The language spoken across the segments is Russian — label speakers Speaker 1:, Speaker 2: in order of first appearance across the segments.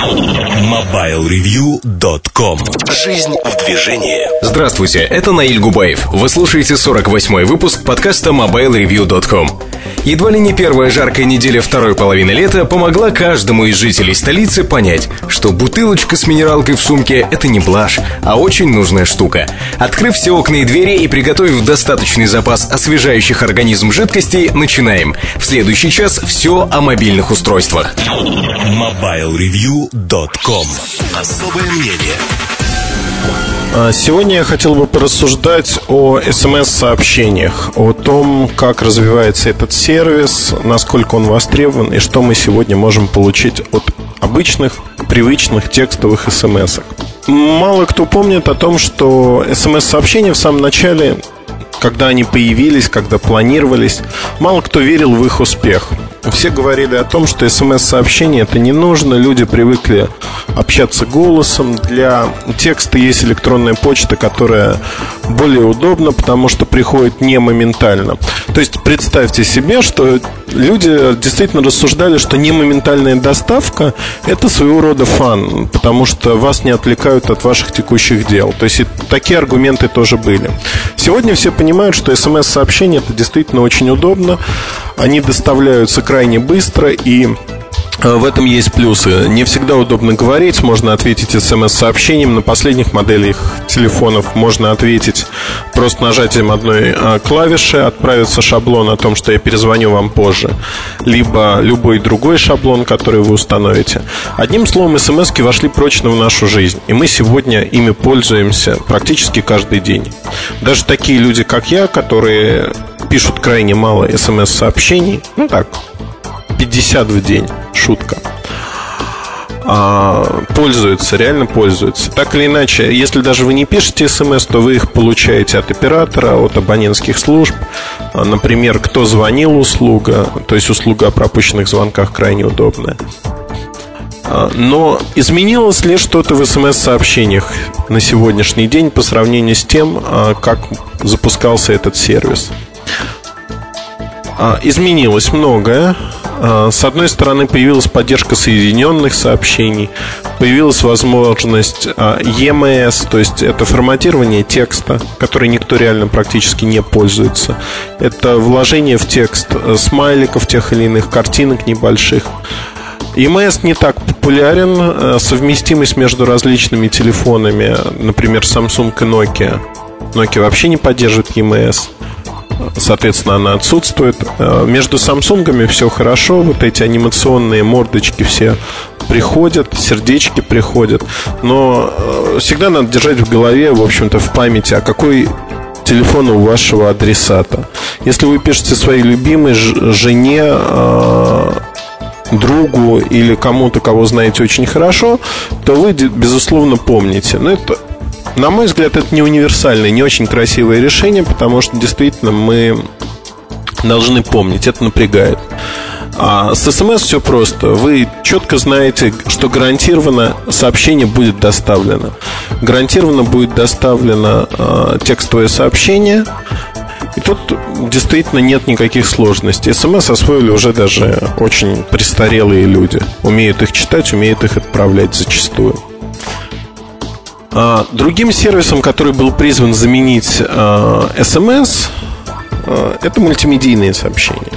Speaker 1: MobileReview.com Жизнь в движении
Speaker 2: Здравствуйте, это Наиль Губаев. Вы слушаете 48-й выпуск подкаста MobileReview.com. Едва ли не первая жаркая неделя второй половины лета помогла каждому из жителей столицы понять, что бутылочка с минералкой в сумке — это не блажь, а очень нужная штука. Открыв все окна и двери и приготовив достаточный запас освежающих организм жидкостей, начинаем. В следующий час все о мобильных устройствах.
Speaker 1: MobileReview.com Особое мнение
Speaker 3: а, Сегодня я хотел бы порассуждать о смс-сообщениях, о том, как развивается этот сервис, насколько он востребован и что мы сегодня можем получить от обычных, привычных текстовых смс -ок. Мало кто помнит о том, что смс-сообщения в самом начале когда они появились, когда планировались, мало кто верил в их успех. Все говорили о том, что смс-сообщение это не нужно, люди привыкли общаться голосом. Для текста есть электронная почта, которая более удобна, потому что приходит не моментально. То есть представьте себе, что люди действительно рассуждали, что не моментальная доставка это своего рода фан, потому что вас не отвлекают от ваших текущих дел. То есть и такие аргументы тоже были. Сегодня все понимают, что смс-сообщение это действительно очень удобно. Они доставляются крайне быстро и Э, в этом есть плюсы. Не всегда удобно говорить, можно ответить смс-сообщением. На последних моделях телефонов можно ответить просто нажатием одной э, клавиши, отправится шаблон о том, что я перезвоню вам позже, либо любой другой шаблон, который вы установите. Одним словом, смс вошли прочно в нашу жизнь, и мы сегодня ими пользуемся практически каждый день. Даже такие люди, как я, которые пишут крайне мало смс-сообщений, ну так, 50 в день. Шутка. А, пользуются, реально пользуются. Так или иначе, если даже вы не пишете смс, то вы их получаете от оператора, от абонентских служб. А, например, кто звонил услуга, то есть услуга о пропущенных звонках крайне удобная. А, но изменилось ли что-то в смс-сообщениях на сегодняшний день по сравнению с тем, как запускался этот сервис? Изменилось многое. А, с одной стороны, появилась поддержка соединенных сообщений, появилась возможность а, EMS, то есть это форматирование текста, который никто реально практически не пользуется. Это вложение в текст э, смайликов тех или иных, картинок небольших. EMS не так популярен, э, совместимость между различными телефонами, например, Samsung и Nokia. Nokia вообще не поддерживает EMS соответственно, она отсутствует. Э, между Самсунгами все хорошо, вот эти анимационные мордочки все приходят, сердечки приходят, но э, всегда надо держать в голове, в общем-то, в памяти, а какой телефон у вашего адресата. Если вы пишете своей любимой жене, э, другу или кому-то, кого знаете очень хорошо, то вы, безусловно, помните. Но это на мой взгляд, это не универсальное, не очень красивое решение, потому что действительно мы должны помнить, это напрягает. А с смс все просто. Вы четко знаете, что гарантированно сообщение будет доставлено. Гарантированно будет доставлено э, текстовое сообщение. И тут действительно нет никаких сложностей. СМС освоили уже даже очень престарелые люди. Умеют их читать, умеют их отправлять зачастую. А, другим сервисом, который был призван заменить SMS, а, а, это мультимедийные сообщения.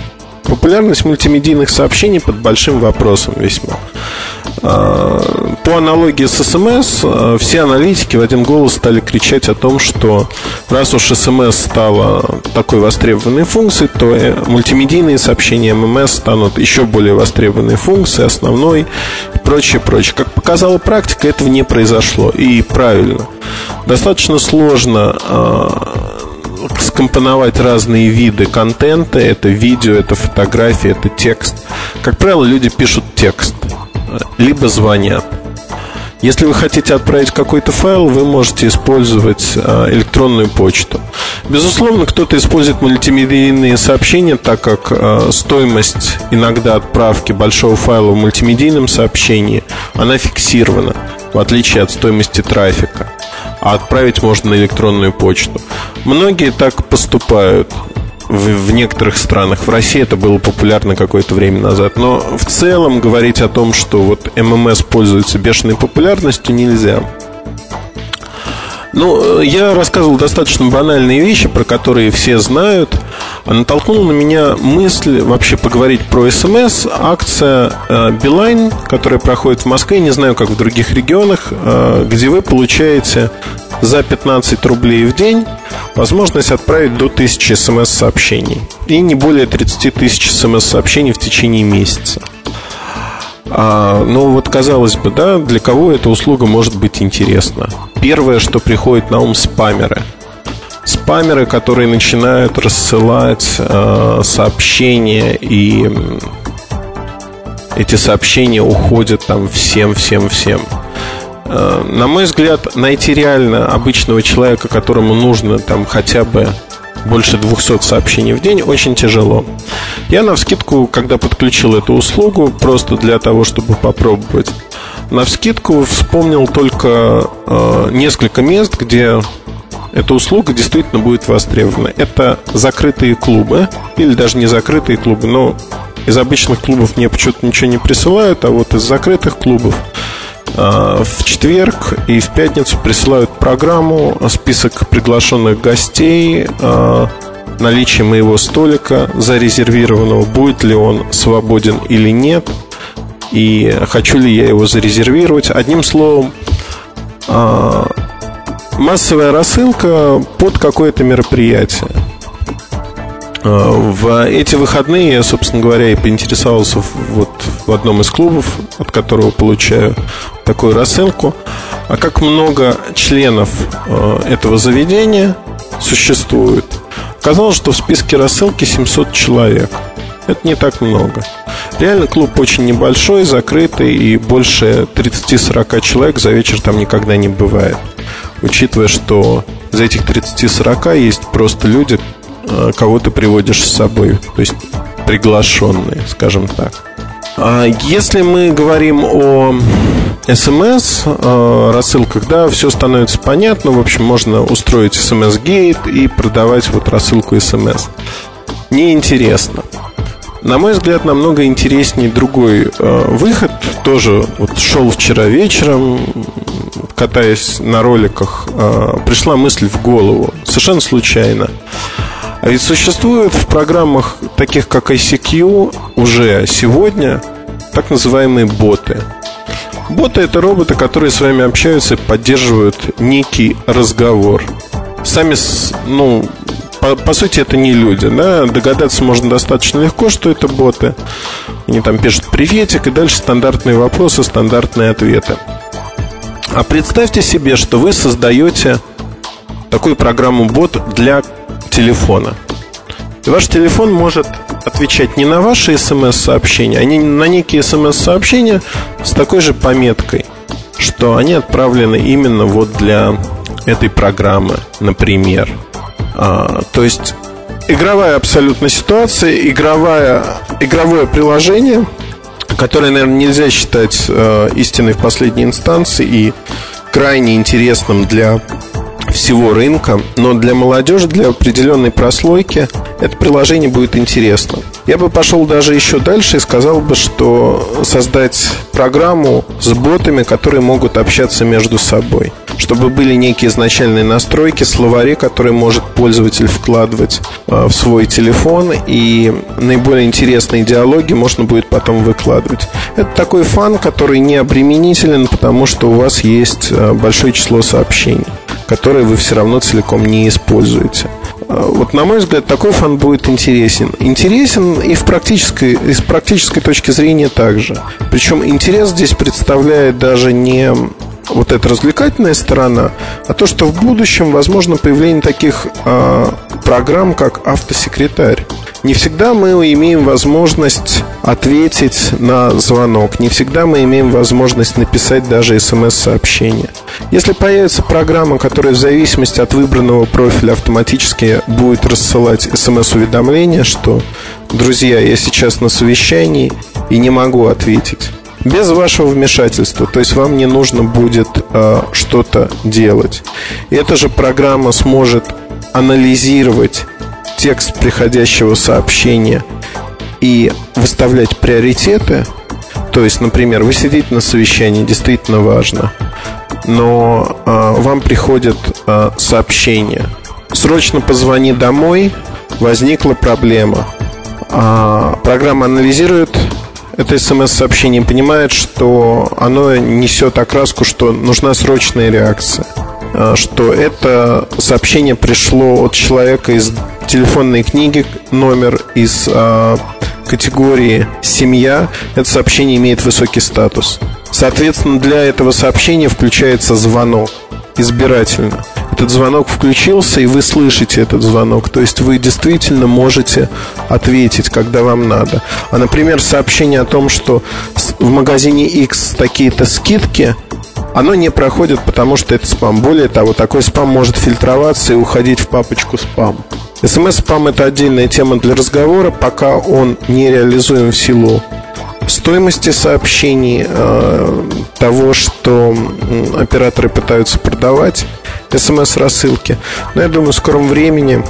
Speaker 3: Популярность мультимедийных сообщений под большим вопросом весьма. По аналогии с СМС, все аналитики в один голос стали кричать о том, что раз уж СМС стала такой востребованной функцией, то э, мультимедийные сообщения ММС станут еще более востребованной функцией, основной и прочее, прочее. Как показала практика, этого не произошло. И правильно. Достаточно сложно скомпоновать разные виды контента. Это видео, это фотографии, это текст. Как правило, люди пишут текст, либо звонят. Если вы хотите отправить какой-то файл, вы можете использовать а, электронную почту. Безусловно, кто-то использует мультимедийные сообщения, так как а, стоимость иногда отправки большого файла в мультимедийном сообщении, она фиксирована, в отличие от стоимости трафика. А отправить можно на электронную почту. Многие так поступают. в, в некоторых странах. В России это было популярно какое-то время назад. Но в целом говорить о том, что вот ММС пользуется бешеной популярностью, нельзя. Ну, я рассказывал достаточно банальные вещи, про которые все знают. Натолкнула на меня мысль вообще поговорить про СМС. Акция э, Билайн, которая проходит в Москве, не знаю, как в других регионах, э, где вы получаете за 15 рублей в день возможность отправить до 1000 смс-сообщений и не более 30 тысяч смс-сообщений в течение месяца. А, ну вот казалось бы, да, для кого эта услуга может быть интересна? Первое, что приходит на ум, спамеры. Спамеры, которые начинают рассылать э, сообщения и эти сообщения уходят там всем, всем, всем. Э, на мой взгляд, найти реально обычного человека, которому нужно там хотя бы больше 200 сообщений в день очень тяжело. Я на вскидку, когда подключил эту услугу, просто для того, чтобы попробовать, на вскидку вспомнил только э, несколько мест, где эта услуга действительно будет востребована. Это закрытые клубы, или даже не закрытые клубы, но из обычных клубов мне почему-то ничего не присылают, а вот из закрытых клубов в четверг и в пятницу присылают программу, список приглашенных гостей, а, наличие моего столика зарезервированного, будет ли он свободен или нет, и хочу ли я его зарезервировать. Одним словом, а, массовая рассылка под какое-то мероприятие. В эти выходные я, собственно говоря, и поинтересовался вот в одном из клубов, от которого получаю такую рассылку. А как много членов э, этого заведения существует? Оказалось, что в списке рассылки 700 человек. Это не так много. Реально клуб очень небольшой, закрытый, и больше 30-40 человек за вечер там никогда не бывает. Учитывая, что за этих 30-40 есть просто люди, Э, кого ты приводишь с собой, то есть приглашенные, скажем так. А если мы говорим о СМС э, рассылках, да, все становится понятно. В общем, можно устроить смс-гейт и продавать вот рассылку СМС. Неинтересно. На мой взгляд, намного интереснее другой э, выход. Тоже вот шел вчера вечером, катаясь на роликах, э, пришла мысль в голову, совершенно случайно. А ведь существуют в программах, таких как ICQ, уже сегодня так называемые боты. Боты – это роботы, которые с вами общаются и поддерживают некий разговор. Сами, ну, по, по сути, это не люди, да, догадаться можно достаточно легко, что это боты. Они там пишут приветик, и дальше стандартные вопросы, стандартные ответы. А представьте себе, что вы создаете такую программу бот для телефона. И ваш телефон может отвечать не на ваши смс-сообщения, а на некие смс-сообщения с такой же пометкой, что они отправлены именно вот для этой программы, например. А, то есть игровая абсолютно ситуация, игровая, игровое приложение, которое, наверное, нельзя считать э, истиной в последней инстанции и крайне интересным для всего рынка, но для молодежи, для определенной прослойки это приложение будет интересно. Я бы пошел даже еще дальше и сказал бы, что создать программу с ботами, которые могут общаться между собой. Чтобы были некие изначальные настройки, словари, которые может пользователь вкладывать э, в свой телефон, и наиболее интересные диалоги можно будет потом выкладывать. Это такой фан, который не обременителен, потому что у вас есть э, большое число сообщений, которые вы все равно целиком не используете. Э, вот, на мой взгляд, такой фан будет интересен. Интересен и в практической, и с практической точки зрения также. Причем интерес здесь представляет даже не вот эта развлекательная сторона, а то, что в будущем возможно появление таких э, программ, как автосекретарь. Не всегда мы имеем возможность ответить на звонок, не всегда мы имеем возможность написать даже смс-сообщение. Если появится программа, которая в зависимости от выбранного профиля автоматически будет рассылать смс-уведомления, что «Друзья, я сейчас на совещании и не могу ответить», без вашего вмешательства. То есть вам не нужно будет э, что-то делать. И эта же программа сможет анализировать текст приходящего сообщения и выставлять приоритеты. То есть, например, вы сидите на совещании, действительно важно, но э, вам приходит э, сообщение. Срочно позвони домой, возникла проблема. А, программа анализирует это смс-сообщение, понимает, что оно несет окраску, что нужна срочная реакция. А, что это сообщение пришло от человека из телефонной книги, номер из а, категории «семья», это сообщение имеет высокий статус. Соответственно, для этого сообщения включается звонок избирательно. Этот звонок включился, и вы слышите этот звонок. То есть вы действительно можете ответить, когда вам надо. А, например, сообщение о том, что в магазине X такие-то скидки, оно не проходит, потому что это спам. Более того, такой спам может фильтроваться и уходить в папочку спам. СМС-спам – это отдельная тема для разговора, пока он не реализуем в силу стоимости сообщений, э, того, что операторы пытаются продавать, смс-рассылки. Но я думаю, в скором времени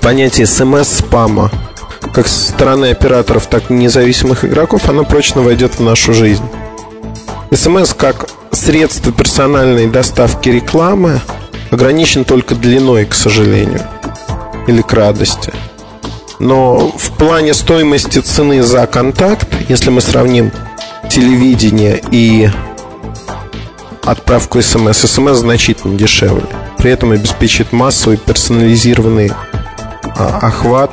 Speaker 3: понятие смс-спама как со стороны операторов, так и независимых игроков, оно прочно войдет в нашу жизнь. СМС как средство персональной доставки рекламы ограничен только длиной, к сожалению, или к радости. Но в плане стоимости цены за контакт, если мы сравним телевидение и отправку смс, смс значительно дешевле. При этом обеспечит массовый персонализированный а, охват,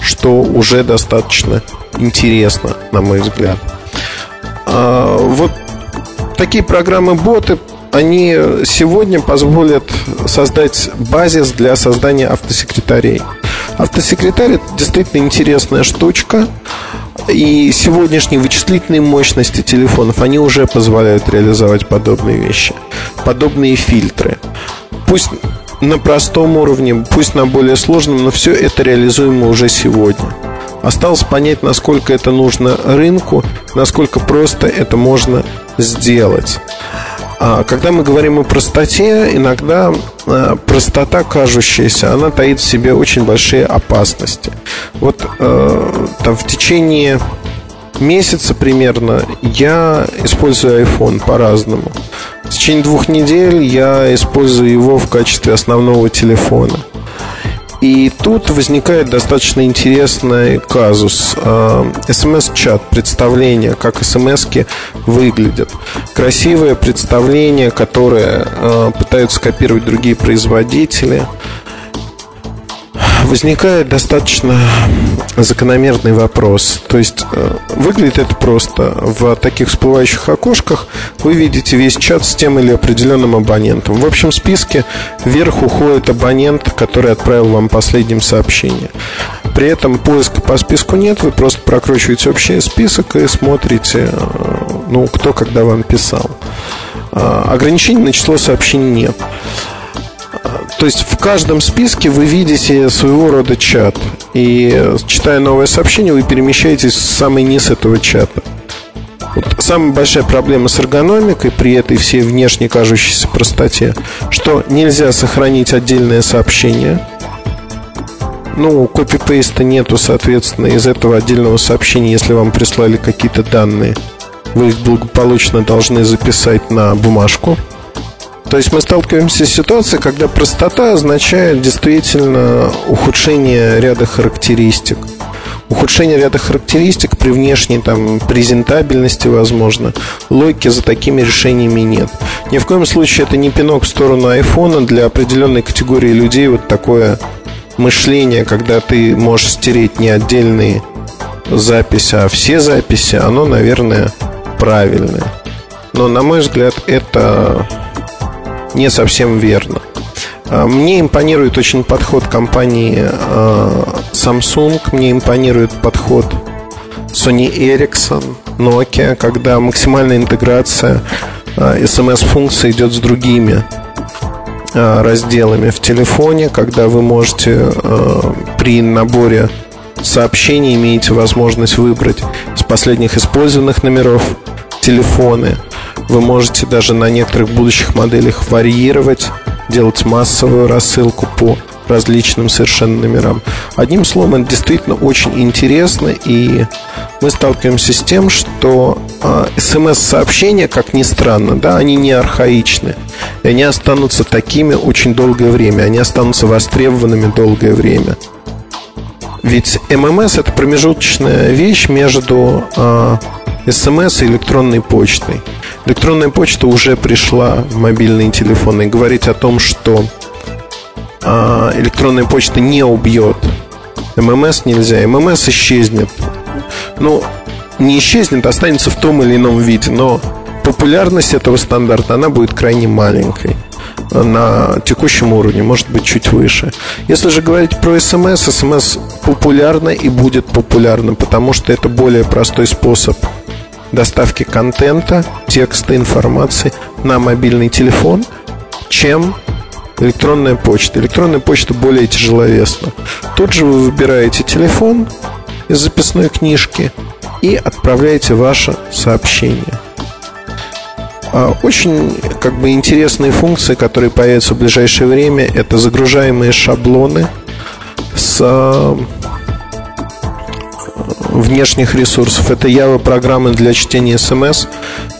Speaker 3: что уже достаточно интересно, на мой взгляд. А, вот такие программы-боты, они сегодня позволят создать базис для создания автосекретарей. Автосекретарь это действительно интересная штучка. И сегодняшние вычислительные мощности телефонов, они уже позволяют реализовать подобные вещи, подобные фильтры. Пусть на простом уровне, пусть на более сложном, но все это реализуемо уже сегодня. Осталось понять, насколько это нужно рынку, насколько просто это можно сделать. А когда мы говорим о простоте, иногда э, простота кажущаяся, она таит в себе очень большие опасности. Вот э, там в течение месяца примерно я использую iPhone по-разному. В течение двух недель я использую его в качестве основного телефона. И тут возникает достаточно интересный казус. А, СМС-чат, представление, как смс выглядят. Красивое представление, которое а, пытаются копировать другие производители – возникает достаточно закономерный вопрос. То есть э, выглядит это просто. В таких всплывающих окошках вы видите весь чат с тем или определенным абонентом. В общем списке вверх уходит абонент, который отправил вам последним сообщение. При этом поиска по списку нет, вы просто прокручиваете общий список и смотрите, э, ну, кто когда вам писал. Э, ограничений на число сообщений нет. То есть в каждом списке вы видите своего рода чат. И читая новое сообщение, вы перемещаетесь в самый низ этого чата. Вот самая большая проблема с эргономикой при этой всей внешне кажущейся простоте, что нельзя сохранить отдельное сообщение. Ну, копипейста нету, соответственно, из этого отдельного сообщения, если вам прислали какие-то данные, вы их благополучно должны записать на бумажку. То есть мы сталкиваемся с ситуацией, когда простота означает действительно ухудшение ряда характеристик. Ухудшение ряда характеристик при внешней там, презентабельности, возможно. Логики за такими решениями нет. Ни в коем случае это не пинок в сторону айфона для определенной категории людей. Вот такое мышление, когда ты можешь стереть не отдельные записи, а все записи, оно, наверное, правильное. Но, на мой взгляд, это не совсем верно. А, мне импонирует очень подход компании а, Samsung, мне импонирует подход Sony Ericsson, Nokia, когда максимальная интеграция SMS-функции а, идет с другими разделами в телефоне, когда вы можете при наборе сообщений имеете возможность выбрать из последних использованных номеров телефоны – вы можете даже на некоторых будущих моделях варьировать, делать массовую рассылку по различным совершенно номерам. Одним словом, это действительно очень интересно, и мы сталкиваемся с тем, что э, смс-сообщения, как ни странно, да, они не архаичны. И они останутся такими очень долгое время, они останутся востребованными долгое время. Ведь ММС это промежуточная вещь между э, СМС и электронной почтой. Электронная почта уже пришла в мобильные телефоны и говорить о том, что э, электронная почта не убьет ММС нельзя. ММС исчезнет. Ну, не исчезнет, останется в том или ином виде, но популярность этого стандарта, она будет крайне маленькой на текущем уровне, может быть, чуть выше. Если же говорить про смс, смс популярна и будет популярна, потому что это более простой способ доставки контента, текста, информации на мобильный телефон, чем электронная почта. Электронная почта более тяжеловесна. Тут же вы выбираете телефон из записной книжки и отправляете ваше сообщение. А, очень как бы интересные функции, которые появятся в ближайшее время, это загружаемые шаблоны с внешних ресурсов. Это Java программы для чтения смс,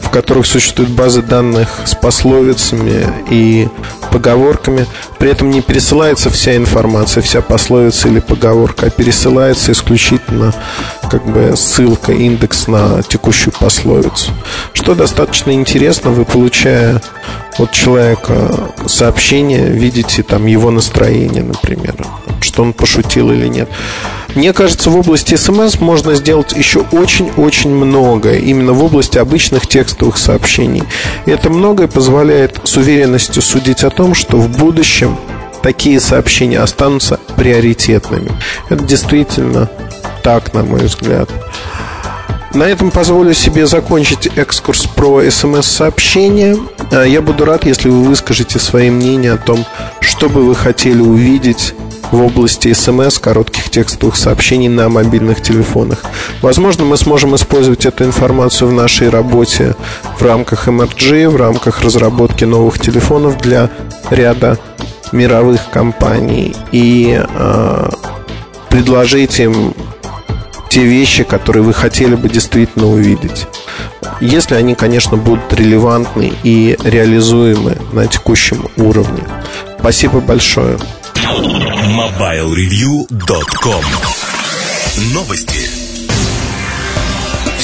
Speaker 3: в которых существуют базы данных с пословицами и поговорками. При этом не пересылается вся информация, вся пословица или поговорка, а пересылается исключительно как бы ссылка, индекс на текущую пословицу. Что достаточно интересно, вы получая от человека сообщение, видите там его настроение, например, что он пошутил или нет. Мне кажется, в области смс можно сделать еще очень-очень многое, именно в области обычных текстовых сообщений. И это многое позволяет с уверенностью судить о том, что в будущем такие сообщения останутся приоритетными. Это действительно так, на мой взгляд. На этом позволю себе закончить экскурс про смс-сообщения. А, я буду рад, если вы выскажете свои мнения о том, что бы вы хотели увидеть в области смс, коротких текстовых сообщений на мобильных телефонах. Возможно, мы сможем использовать эту информацию в нашей работе в рамках MRG, в рамках разработки новых телефонов для ряда мировых компаний и э, предложить им те вещи, которые вы хотели бы действительно увидеть. Если они, конечно, будут релевантны и реализуемы на текущем уровне. Спасибо большое.
Speaker 1: MobileReview.com Новости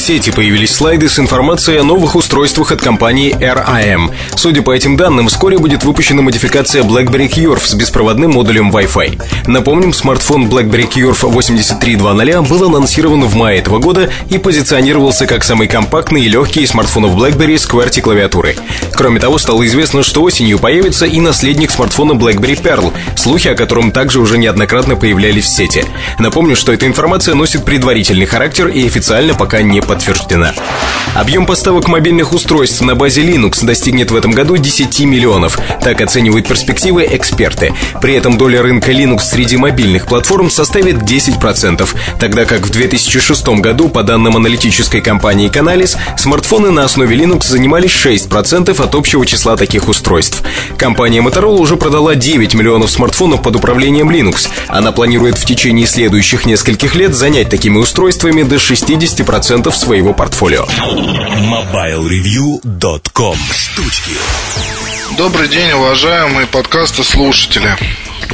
Speaker 2: сети появились слайды с информацией о новых устройствах от компании RAM. Судя по этим данным, вскоре будет выпущена модификация BlackBerry Curve с беспроводным модулем Wi-Fi. Напомним, смартфон BlackBerry Curve 8320 был анонсирован в мае этого года и позиционировался как самый компактный и легкий из смартфонов BlackBerry с QWERTY клавиатурой. Кроме того, стало известно, что осенью появится и наследник смартфона BlackBerry Pearl, слухи о котором также уже неоднократно появлялись в сети. Напомню, что эта информация носит предварительный характер и официально пока не подтверждена. Объем поставок мобильных устройств на базе Linux достигнет в этом году 10 миллионов. Так оценивают перспективы эксперты. При этом доля рынка Linux среди мобильных платформ составит 10%, тогда как в 2006 году, по данным аналитической компании Canalys, смартфоны на основе Linux занимали 6% от общего числа таких устройств. Компания Motorola уже продала 9 миллионов смартфонов под управлением Linux. Она планирует в течение следующих нескольких лет занять такими устройствами до 60% своего портфолио.
Speaker 1: MobileReview.com Штучки
Speaker 4: Добрый день, уважаемые подкасты слушатели.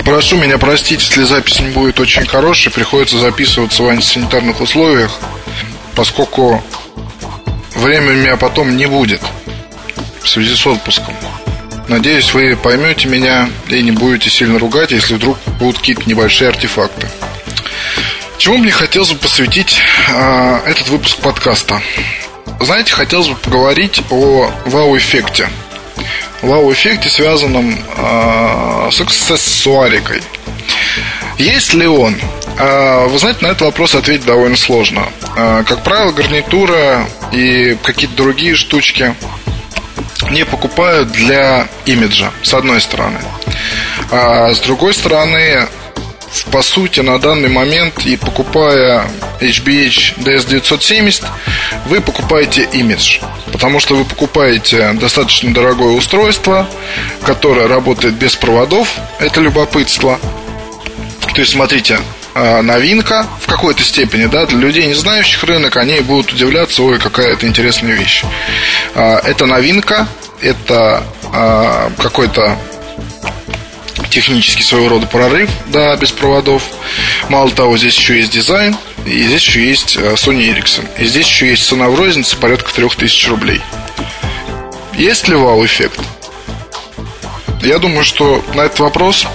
Speaker 4: Прошу меня простить, если запись не будет очень хорошей, приходится записываться в антисанитарных условиях, поскольку времени у меня потом не будет в связи с отпуском. Надеюсь, вы поймете меня и не будете сильно ругать, если вдруг будут какие-то небольшие артефакты. Чему мне хотелось бы посвятить э, этот выпуск подкаста? Знаете, хотелось бы поговорить о вау-эффекте. Вау-эффекте, связанном э, с аксессуарикой. Есть ли он? Э, вы знаете, на этот вопрос ответить довольно сложно. Как правило, гарнитура и какие-то другие штучки не покупают для имиджа, с одной стороны. А с другой стороны, по сути, на данный момент и покупая HBH DS970, вы покупаете имидж. Потому что вы покупаете достаточно дорогое устройство, которое работает без проводов, это любопытство. То есть, смотрите, а, новинка в какой-то степени, да, для людей, не знающих рынок, они будут удивляться, ой, какая это интересная вещь. А, это новинка, это а, какой-то технический своего рода прорыв, да, без проводов. Мало того, здесь еще есть дизайн, и здесь еще есть Sony Ericsson. И здесь еще есть цена в рознице порядка 3000 рублей. Есть ли вау-эффект? Я думаю, что на этот вопрос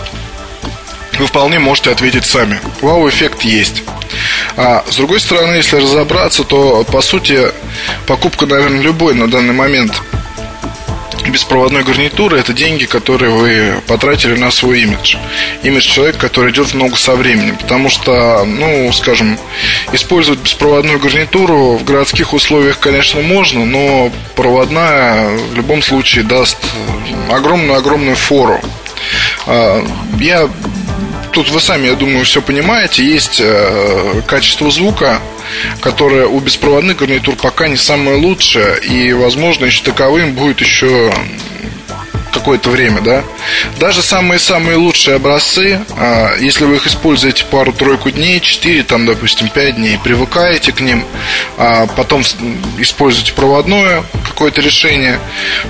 Speaker 4: вы вполне можете ответить сами. Вау-эффект есть. А с другой стороны, если разобраться, то по сути покупка, наверное, любой на данный момент беспроводной гарнитуры это деньги, которые вы потратили на свой имидж. Имидж человека, который идет много со временем. Потому что, ну, скажем, использовать беспроводную гарнитуру в городских условиях, конечно, можно, но проводная в любом случае даст огромную-огромную фору. А, я тут вы сами, я думаю, все понимаете. Есть э, качество звука, которое у беспроводных гарнитур пока не самое лучшее. И, возможно, еще таковым будет еще какое-то время, да. Даже самые-самые лучшие образцы, а, если вы их используете пару-тройку дней, 4, там, допустим, 5 дней, привыкаете к ним, а потом используете проводное какое-то решение,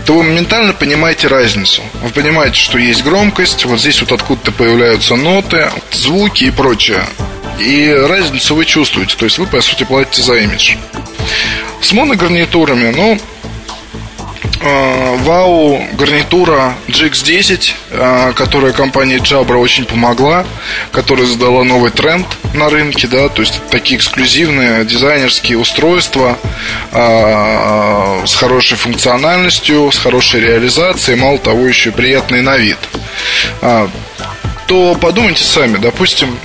Speaker 4: то вы моментально понимаете разницу. Вы понимаете, что есть громкость, вот здесь вот откуда-то появляются ноты, звуки и прочее. И разницу вы чувствуете, то есть вы, по сути, платите за имидж. С моногарнитурами, ну, Вау гарнитура GX10, а, которая компания Jabra очень помогла, которая задала новый тренд на рынке, да, то есть такие эксклюзивные дизайнерские устройства а, с хорошей функциональностью, с хорошей реализацией, мало того, еще приятный на вид. То подумайте сами, допустим,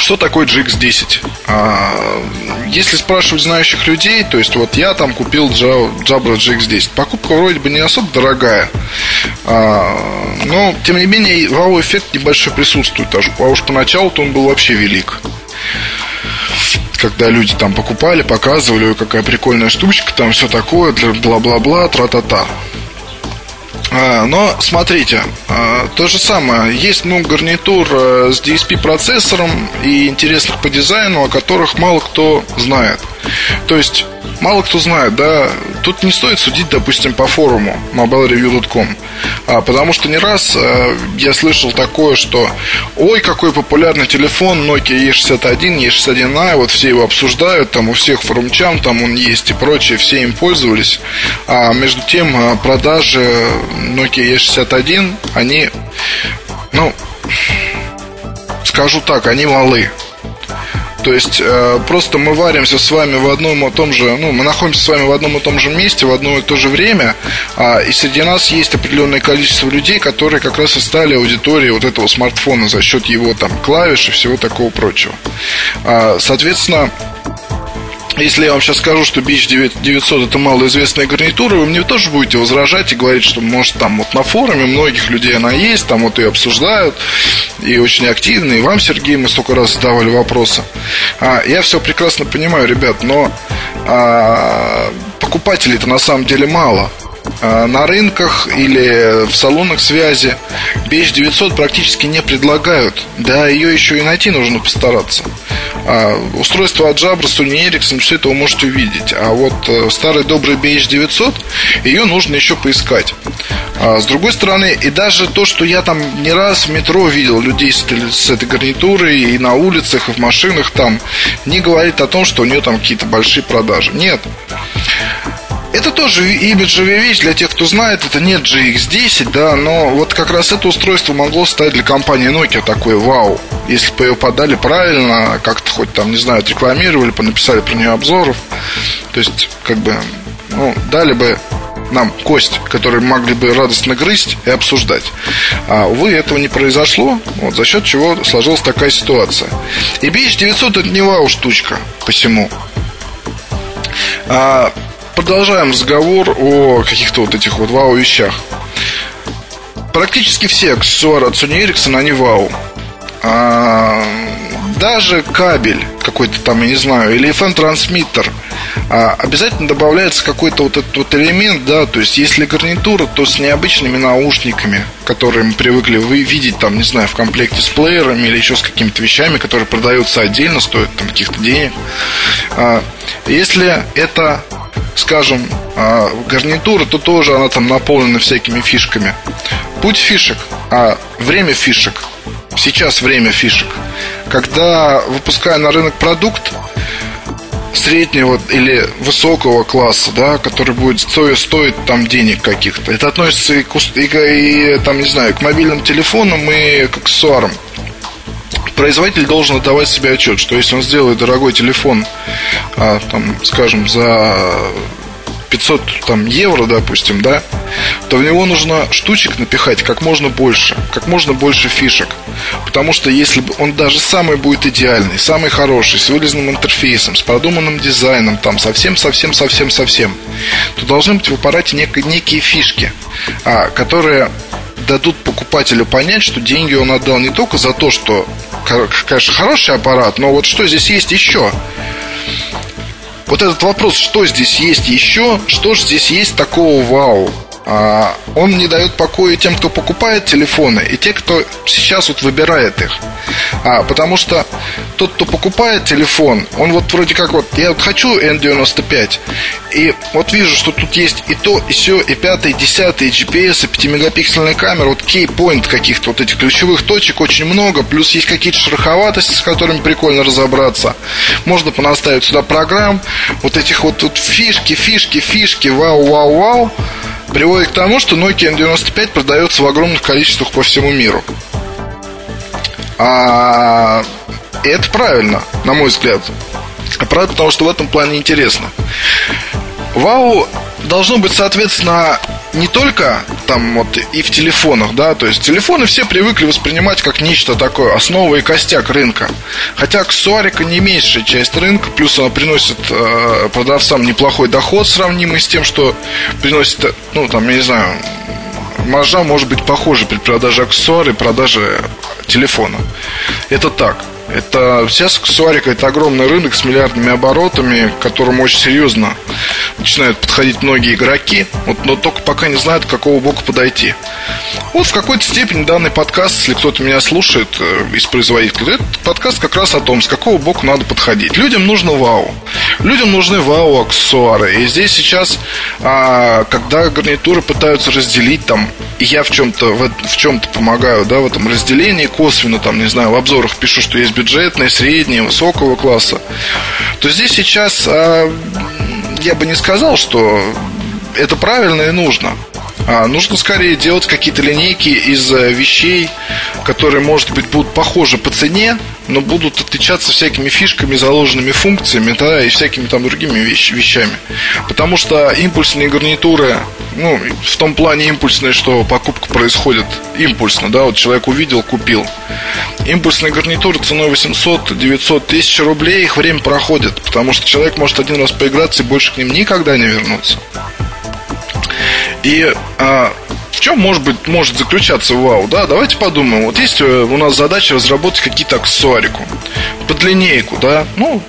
Speaker 4: что такое GX10? А, если спрашивать знающих людей, то есть вот я там купил Jabra GX10. Покупка вроде бы не особо дорогая. А, но, тем не менее, вау-эффект небольшой присутствует. А уж поначалу-то он был вообще велик когда люди там покупали, показывали, какая прикольная штучка, там все такое, бла-бла-бла, тра-та-та. А, но смотрите, а, то же самое. Есть ну, гарнитур э, с DSP-процессором и интересных по дизайну, о которых мало кто знает. То есть мало кто знает, да, тут не стоит судить, допустим, по форуму mobilereview.com, а, потому что не раз а, я слышал такое, что ой, какой популярный телефон Nokia E61, E61i, вот все его обсуждают, там у всех форумчан там он есть и прочее, все им пользовались, а между тем а, продажи Nokia E61, они, ну, скажу так, они малы. То есть э, просто мы варимся с вами в одном и том же, ну, мы находимся с вами в одном и том же месте в одно и то же время, э, и среди нас есть определенное количество людей, которые как раз и стали аудиторией вот этого смартфона за счет его там клавиш и всего такого прочего. Э, соответственно, если я вам сейчас скажу, что Beach 900 это малоизвестная гарнитура, вы мне тоже будете возражать и говорить, что может там вот на форуме многих людей она есть, там вот ее обсуждают, и очень активно, и вам, Сергей, мы столько раз задавали вопросы. А, я все прекрасно понимаю, ребят, но а, покупателей-то на самом деле мало. А, на рынках или в салонах связи BH900 практически не предлагают. Да, ее еще и найти нужно постараться. А, устройство от Jabra, Sony Ericsson, все это вы можете увидеть. А вот э, старый добрый BH900, ее нужно еще поискать. А, с другой стороны, и даже то, что я там не раз в метро видел людей с этой гарнитурой, и на улицах, и в машинах там, не говорит о том, что у нее там какие-то большие продажи. Нет. Это тоже имиджевая вещь для тех, кто знает. Это не GX10, да, но вот как раз это устройство могло стать для компании Nokia такой вау. Если бы ее подали правильно, как-то хоть там, не знаю, рекламировали, понаписали про нее обзоров. То есть, как бы, ну, дали бы нам кость, которую могли бы радостно грызть и обсуждать. А, увы, этого не произошло, вот, за счет чего сложилась такая ситуация. И BH900 это не вау штучка посему. А, продолжаем разговор о каких-то вот этих вот вау-вещах. Практически все аксессуары от Sony Ericsson, они вау. А, даже кабель какой-то там, я не знаю, или FM-трансмиттер, а, обязательно добавляется какой-то вот этот вот элемент, да, то есть если гарнитура, то с необычными наушниками, которые мы привыкли вы видеть там, не знаю, в комплекте с плеерами или еще с какими-то вещами, которые продаются отдельно, стоят там каких-то денег. А, если это скажем, а, гарнитура, то тоже она там наполнена всякими фишками. Путь фишек, а время фишек. Сейчас время фишек. Когда выпуская на рынок продукт, среднего или высокого класса, да, который будет стоить, стоить там денег каких-то. Это относится и к, и, и там, не знаю, к мобильным телефонам и к аксессуарам. Производитель должен отдавать себе отчет, что если он сделает дорогой телефон, а, там, скажем, за 500 там, евро, допустим, да, то в него нужно штучек напихать как можно больше, как можно больше фишек. Потому что если он даже самый будет идеальный, самый хороший, с вылезанным интерфейсом, с продуманным дизайном, там совсем-совсем-совсем-совсем, то должны быть в аппарате нек- некие фишки, а, которые дадут покупателю понять, что деньги он отдал не только за то, что, конечно, хороший аппарат, но вот что здесь есть еще вот этот вопрос, что здесь есть еще, что же здесь есть такого вау, он не дает покоя тем, кто покупает телефоны, и те, кто сейчас вот выбирает их. А, потому что тот, кто покупает телефон, он вот вроде как вот, я вот хочу N95, и вот вижу, что тут есть и то, и все, и пятый, и десятый, и GPS, и 5-мегапиксельная камера, вот key-point каких-то вот этих ключевых точек очень много, плюс есть какие-то шероховатости, с которыми прикольно разобраться. Можно понаставить сюда программ, вот этих вот тут фишки, фишки, фишки, вау, вау, вау приводит к тому, что Nokia N95 продается в огромных количествах по всему миру. А это правильно, на мой взгляд. Правда, потому что в этом плане интересно. Вау должно быть, соответственно, не только там вот и в телефонах, да, то есть телефоны все привыкли воспринимать как нечто такое, основа и костяк рынка. Хотя аксессуарика не меньшая часть рынка, плюс она приносит э, продавцам неплохой доход, сравнимый с тем, что приносит, ну, там, я не знаю, маржа может быть похожа при продаже аксессуара и продаже телефона. Это так. Это сейчас аксессуарика это огромный рынок с миллиардными оборотами, к которому очень серьезно начинают подходить многие игроки, вот, но только пока не знают, к какого боку подойти. Вот в какой-то степени данный подкаст, если кто-то меня слушает э, из производителей, этот подкаст как раз о том, с какого боку надо подходить. Людям нужно вау. Людям нужны вау аксессуары. И здесь сейчас, а, когда гарнитуры пытаются разделить там, и я в чем-то в, в чем-то помогаю, да, в этом разделении косвенно, там, не знаю, в обзорах пишу, что есть бюджетные, средние, высокого класса, то здесь сейчас а, я бы не сказал, что это правильно и нужно. А нужно скорее делать какие-то линейки из э, вещей, которые, может быть, будут похожи по цене, но будут отличаться всякими фишками, заложенными функциями, да, и всякими там другими вещ- вещами. Потому что импульсные гарнитуры, ну, в том плане импульсные, что покупка происходит импульсно, да, вот человек увидел, купил. Импульсные гарнитуры ценой 800-900 тысяч рублей, их время проходит, потому что человек может один раз поиграться и больше к ним никогда не вернуться. И а, в чем может быть может заключаться вау? Да, давайте подумаем. Вот есть э, у нас задача разработать какие-то аксессуарику под линейку, да, ну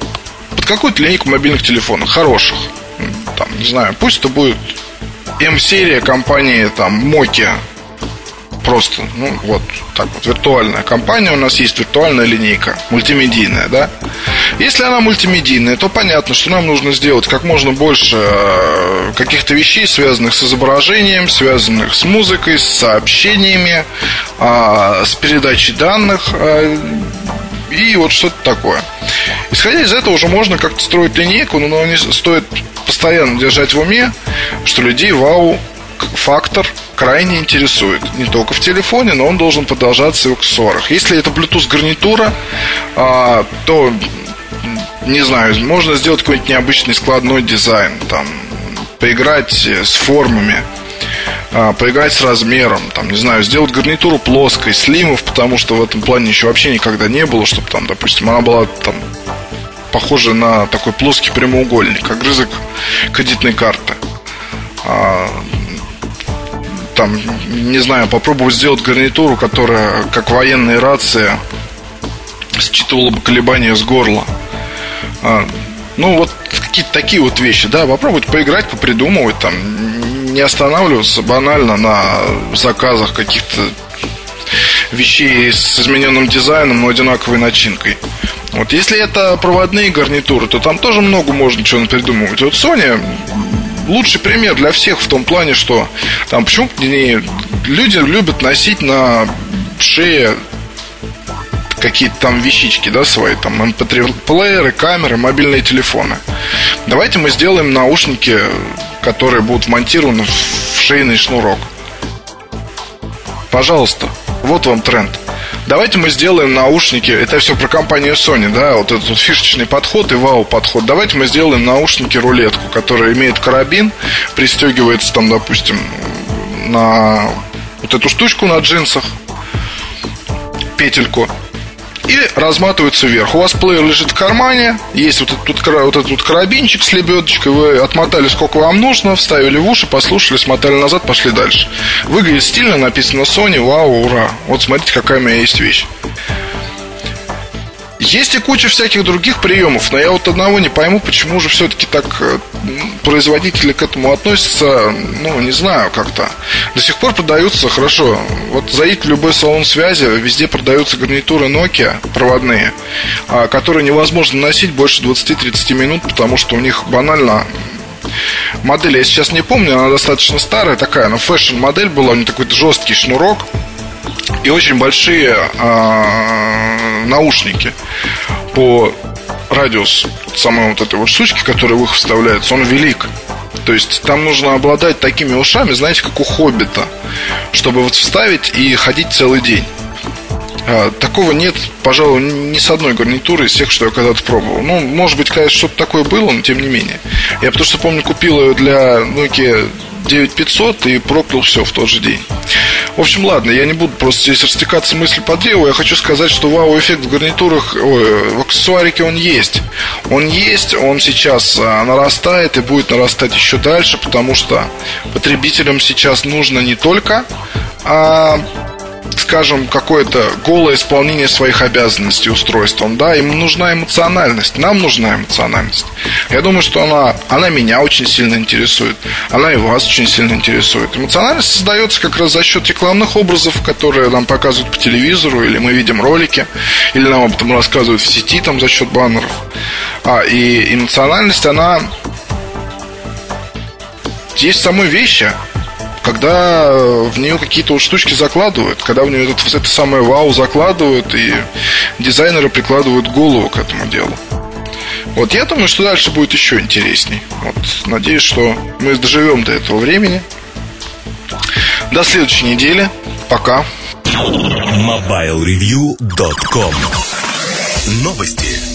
Speaker 4: под какую-то линейку мобильных телефонов хороших, там не знаю, пусть это будет М-серия компании там Nokia просто, ну, вот так вот, виртуальная компания, у нас есть виртуальная линейка, мультимедийная, да. Если она мультимедийная, то понятно, что нам нужно сделать как можно больше э, каких-то вещей, связанных с изображением, связанных с музыкой, с сообщениями, а, с передачей данных, а, и вот что-то такое. Исходя из этого уже можно как-то строить линейку, но не стоит постоянно держать в уме, что людей вау фактор крайне интересует. Не только в телефоне, но он должен продолжаться и в аксессуарах. Если это Bluetooth гарнитура, а, то не знаю, можно сделать какой-нибудь необычный складной дизайн, там, поиграть с формами, а, поиграть с размером, там, не знаю, сделать гарнитуру плоской, слимов, потому что в этом плане еще вообще никогда не было, чтобы там, допустим, она была там похожа на такой плоский прямоугольник, огрызок кредитной карты. Там, не знаю, попробовать сделать гарнитуру, которая как военная рация считывало бы колебания с горла. А, ну, вот какие-то такие вот вещи, да, попробовать поиграть, попридумывать, там, не останавливаться банально на заказах каких-то вещей с измененным дизайном, но одинаковой начинкой. Вот если это проводные гарнитуры, то там тоже много можно чего придумывать. Вот Sony лучший пример для всех в том плане, что там почему не, люди любят носить на шее какие-то там вещички, да, свои, там MP3-плееры, эм камеры, мобильные телефоны. Давайте мы сделаем наушники, которые будут вмонтированы в шейный шнурок. Пожалуйста, вот вам тренд. Давайте мы сделаем наушники. Это все про компанию Sony, да, вот этот вот фишечный подход и вау-подход. Давайте мы сделаем наушники-рулетку, которая имеет карабин, пристегивается там, допустим, на вот эту штучку на джинсах, петельку и разматываются вверх. У вас плеер лежит в кармане, есть вот этот, вот этот вот карабинчик с лебедочкой, вы отмотали сколько вам нужно, вставили в уши, послушали, смотали назад, пошли дальше. Выглядит стильно, написано Sony, вау, ура. Вот смотрите, какая у меня есть вещь. Есть и куча всяких других приемов, но я вот одного не пойму, почему же все-таки так э, производители к этому относятся, ну, не знаю, как-то. До сих пор продаются, хорошо, вот зайдите в любой салон связи, везде продаются гарнитуры Nokia проводные, а, которые невозможно носить больше 20-30 минут, потому что у них банально модель, я сейчас не помню, она достаточно старая такая, но fashion -модель была, у нее такой жесткий шнурок, и очень большие э, наушники по радиус самой вот этой вот штучки, которая в их вставляется, он велик. То есть там нужно обладать такими ушами, знаете, как у хоббита, чтобы вот вставить и ходить целый день. А, такого нет, пожалуй, ни с одной гарнитуры из тех, что я когда-то пробовал. Ну, может быть, конечно, что-то такое было, но тем не менее. Я потому что помню, купил ее для Nokia 9500 и проклял все в тот же день. В общем, ладно, я не буду просто здесь растекаться мыслью по древу. Я хочу сказать, что вау-эффект в гарнитурах, ой, в аксессуарике он есть. Он есть, он сейчас а, нарастает и будет нарастать еще дальше, потому что потребителям сейчас нужно не только а, скажем, какое-то голое исполнение своих обязанностей устройством, да, им нужна эмоциональность, нам нужна эмоциональность. Я думаю, что она, она меня очень сильно интересует, она и вас очень сильно интересует. Эмоциональность создается как раз за счет рекламных образов, которые нам показывают по телевизору, или мы видим ролики, или нам об этом рассказывают в сети там за счет баннеров. А, и эмоциональность, она есть в самой вещи когда в нее какие-то вот штучки закладывают, когда в нее это, это самое вау закладывают, и дизайнеры прикладывают голову к этому делу. Вот я думаю, что дальше будет еще интересней. Вот, надеюсь, что мы доживем до этого времени. До следующей недели. Пока.
Speaker 1: MobileReview.com Новости.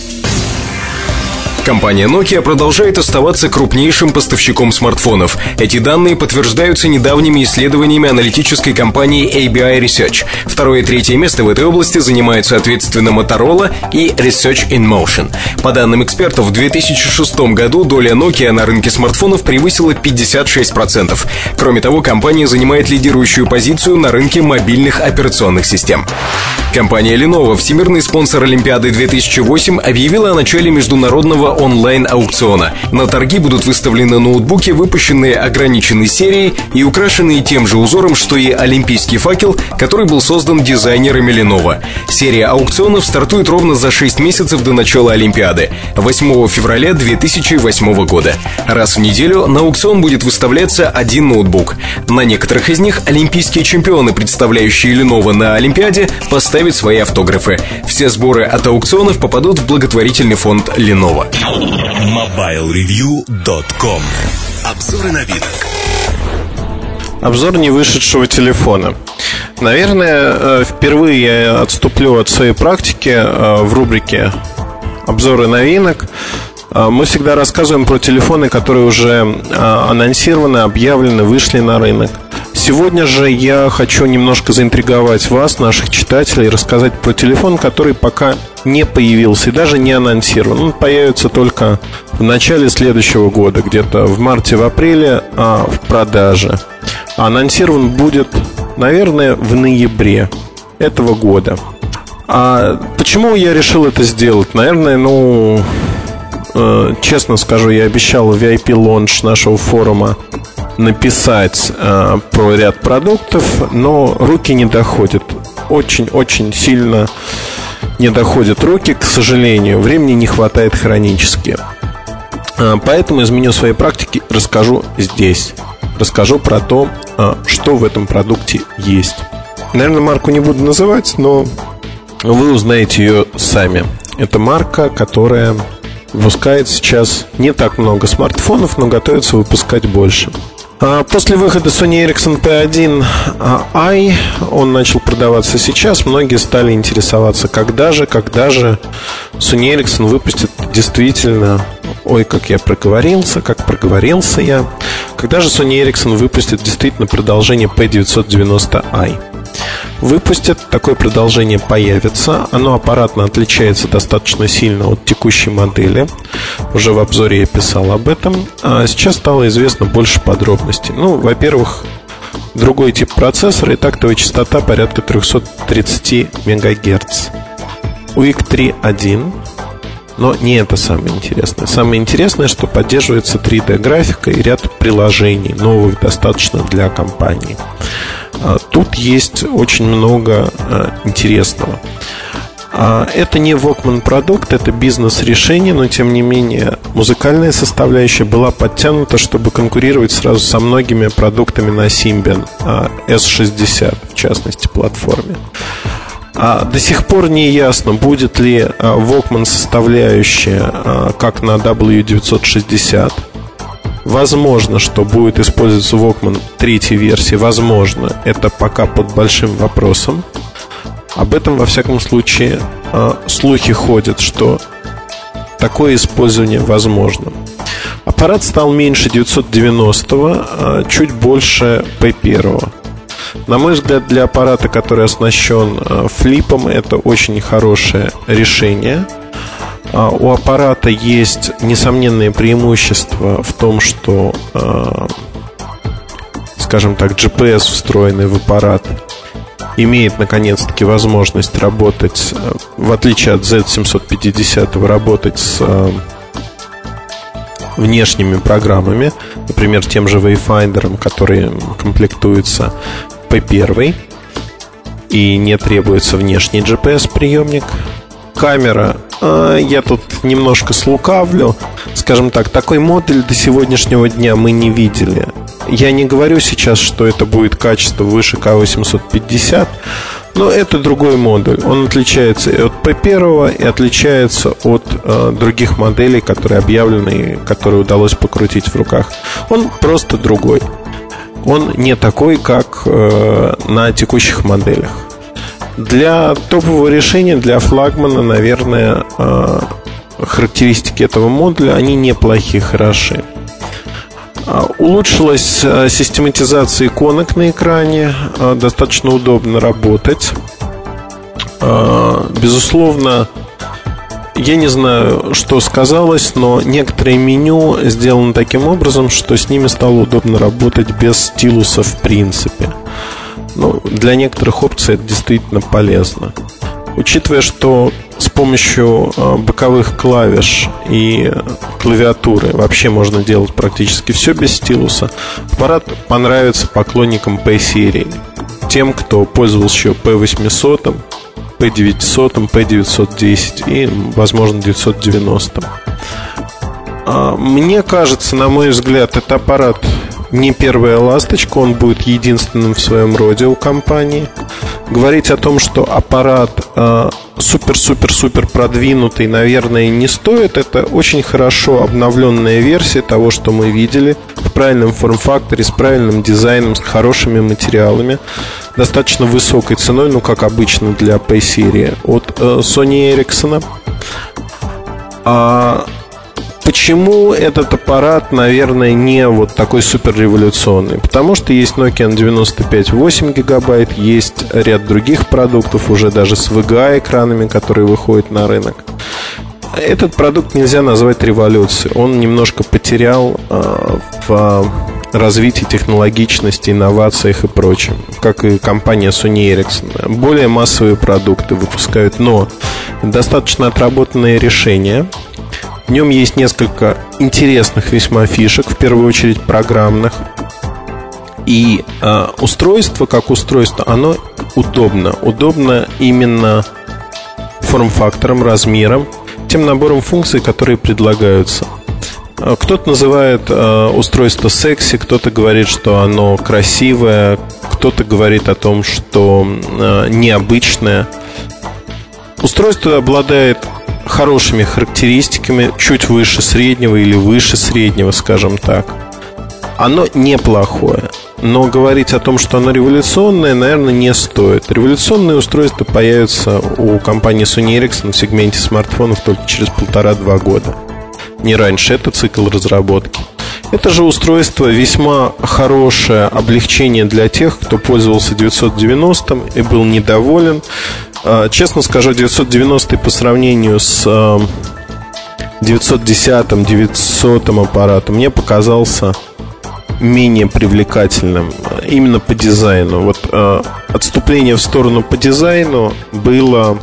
Speaker 2: Компания Nokia продолжает оставаться крупнейшим поставщиком смартфонов. Эти данные подтверждаются недавними исследованиями аналитической компании ABI Research. Второе и третье место в этой области занимают соответственно Motorola и Research in Motion. По данным экспертов, в 2006 году доля Nokia на рынке смартфонов превысила 56%. Кроме того, компания занимает лидирующую позицию на рынке мобильных операционных систем. Компания Lenovo, всемирный спонсор Олимпиады 2008, объявила о начале международного онлайн-аукциона. На торги будут выставлены ноутбуки, выпущенные ограниченной серией и украшенные тем же узором, что и олимпийский факел, который был создан дизайнерами Lenovo. Серия аукционов стартует ровно за 6 месяцев до начала Олимпиады, 8 февраля 2008 года. Раз в неделю на аукцион будет выставляться один ноутбук. На некоторых из них олимпийские чемпионы, представляющие Lenovo на Олимпиаде, поставят свои автографы. Все сборы от аукционов попадут в благотворительный фонд Lenovo.
Speaker 1: MobileReview.com Обзоры на вид.
Speaker 3: Обзор не вышедшего телефона. Наверное, э, впервые я отступлю от своей практики э, в рубрике обзоры новинок. Э, мы всегда рассказываем про телефоны, которые уже анонсированы, объявлены, вышли на рынок. Сегодня же я хочу немножко заинтриговать вас, наших читателей, рассказать про телефон, который пока не появился и даже не анонсирован. Он появится только в начале следующего года, где-то в марте, в а в продаже. Анонсирован будет, наверное, в ноябре этого года. А почему я решил это сделать? Наверное, ну, э, честно скажу, я обещал VIP-лонж нашего форума написать э, про ряд продуктов, но руки не доходят. Очень-очень сильно не доходят руки, к сожалению. Времени не хватает хронически. Э, поэтому из меню своей практики расскажу здесь. Расскажу про то, э, что в этом продукте есть. Наверное, марку не буду называть, но вы узнаете ее сами. Это марка, которая выпускает сейчас не так много смартфонов, но готовится выпускать больше. А после выхода Sony Ericsson P1i а, он начал продаваться сейчас. Многие стали интересоваться, когда же, когда же Sony Ericsson выпустит действительно... Ой, как я проговорился, как проговорился я. Когда же Sony Ericsson выпустит действительно продолжение P990i? Выпустят, такое продолжение появится. Оно аппаратно отличается достаточно сильно от текущей модели. Уже в обзоре я писал об этом. А сейчас стало известно больше подробностей. Ну, во-первых, другой тип процессора и тактовая частота порядка 330 МГц. UIC 3.1 но не это самое интересное. Самое интересное, что поддерживается 3D-графика и ряд приложений, новых достаточно для компании. А, тут есть очень много а, интересного. А, это не Walkman продукт, это бизнес-решение, но тем не менее музыкальная составляющая была подтянута, чтобы конкурировать сразу со многими продуктами на Symbian S60, в частности, платформе. А до сих пор не ясно, будет ли Walkman составляющая, как на W960, Возможно, что будет использоваться Walkman третьей версии. Возможно. Это пока под большим вопросом. Об этом, во всяком случае, а, слухи ходят, что такое использование возможно. Аппарат стал меньше 990, а, чуть больше P1. На мой взгляд, для аппарата, который оснащен а, флипом, это очень хорошее решение – а, у аппарата есть несомненные преимущества в том, что, а, скажем так, GPS, встроенный в аппарат, имеет наконец-таки возможность работать, а, в отличие от Z750, работать с внешними программами, например, тем же Wayfinder, который комплектуется P1 и не требуется внешний GPS-приемник. Камера а, я тут немножко слукавлю. Скажем так, такой модуль до сегодняшнего дня мы не видели. Я не говорю сейчас, что это будет качество выше К850, но это другой модуль. Он отличается и от P1 и отличается от э, других моделей, которые объявлены которые удалось покрутить в руках. Он просто другой. Он не такой, как э, на текущих моделях. Для топового решения, для флагмана, наверное, э, характеристики этого модуля, они неплохие, хороши. А, улучшилась э, систематизация иконок на экране, э, достаточно удобно работать. Безусловно, я не знаю, что сказалось, но некоторые меню сделаны таким образом, что с ними стало удобно работать без стилуса в принципе. Ну, для некоторых опций это действительно полезно. Учитывая, что с помощью э, боковых клавиш и клавиатуры вообще можно делать практически все без стилуса, аппарат понравится поклонникам P-серии. Тем, кто пользовался еще P800, P900, P910 и, возможно, 990. А, мне кажется, на мой взгляд, это аппарат не первая ласточка, он будет единственным в своем роде у компании. Говорить о том, что аппарат супер-супер-супер э, продвинутый, наверное, не стоит. Это очень хорошо обновленная версия того, что мы видели в правильном форм-факторе, с правильным дизайном, с хорошими материалами, достаточно высокой ценой, ну, как обычно для P-серии от э, Sony Ericsson. А Почему этот аппарат, наверное, не вот такой супер революционный? Потому что есть Nokia 95 8 гигабайт, есть ряд других продуктов, уже даже с VGA экранами, которые выходят на рынок. Этот продукт нельзя назвать революцией. Он немножко потерял э, в развитии технологичности, инновациях и прочем, как и компания Sony Ericsson. Более массовые продукты выпускают, но достаточно отработанные решения. В нем есть несколько интересных весьма фишек, в первую очередь программных. И э, устройство, как устройство, оно удобно. Удобно именно форм-фактором, размером, тем набором функций, которые предлагаются. А, кто-то называет э, устройство секси, кто-то говорит, что оно красивое, кто-то говорит о том, что э, необычное. Устройство обладает хорошими характеристиками, чуть выше среднего или выше среднего, скажем так. Оно неплохое. Но говорить о том, что оно революционное, наверное, не стоит. Революционные устройства появятся у компании Sony Ericsson в сегменте смартфонов только через полтора-два года. Не раньше. Это цикл разработки. Это же устройство весьма хорошее облегчение для тех, кто пользовался 990 и был недоволен. А, честно скажу, 990 по сравнению с 910 900 аппаратом мне показался менее привлекательным именно по дизайну. Вот отступление в сторону по дизайну было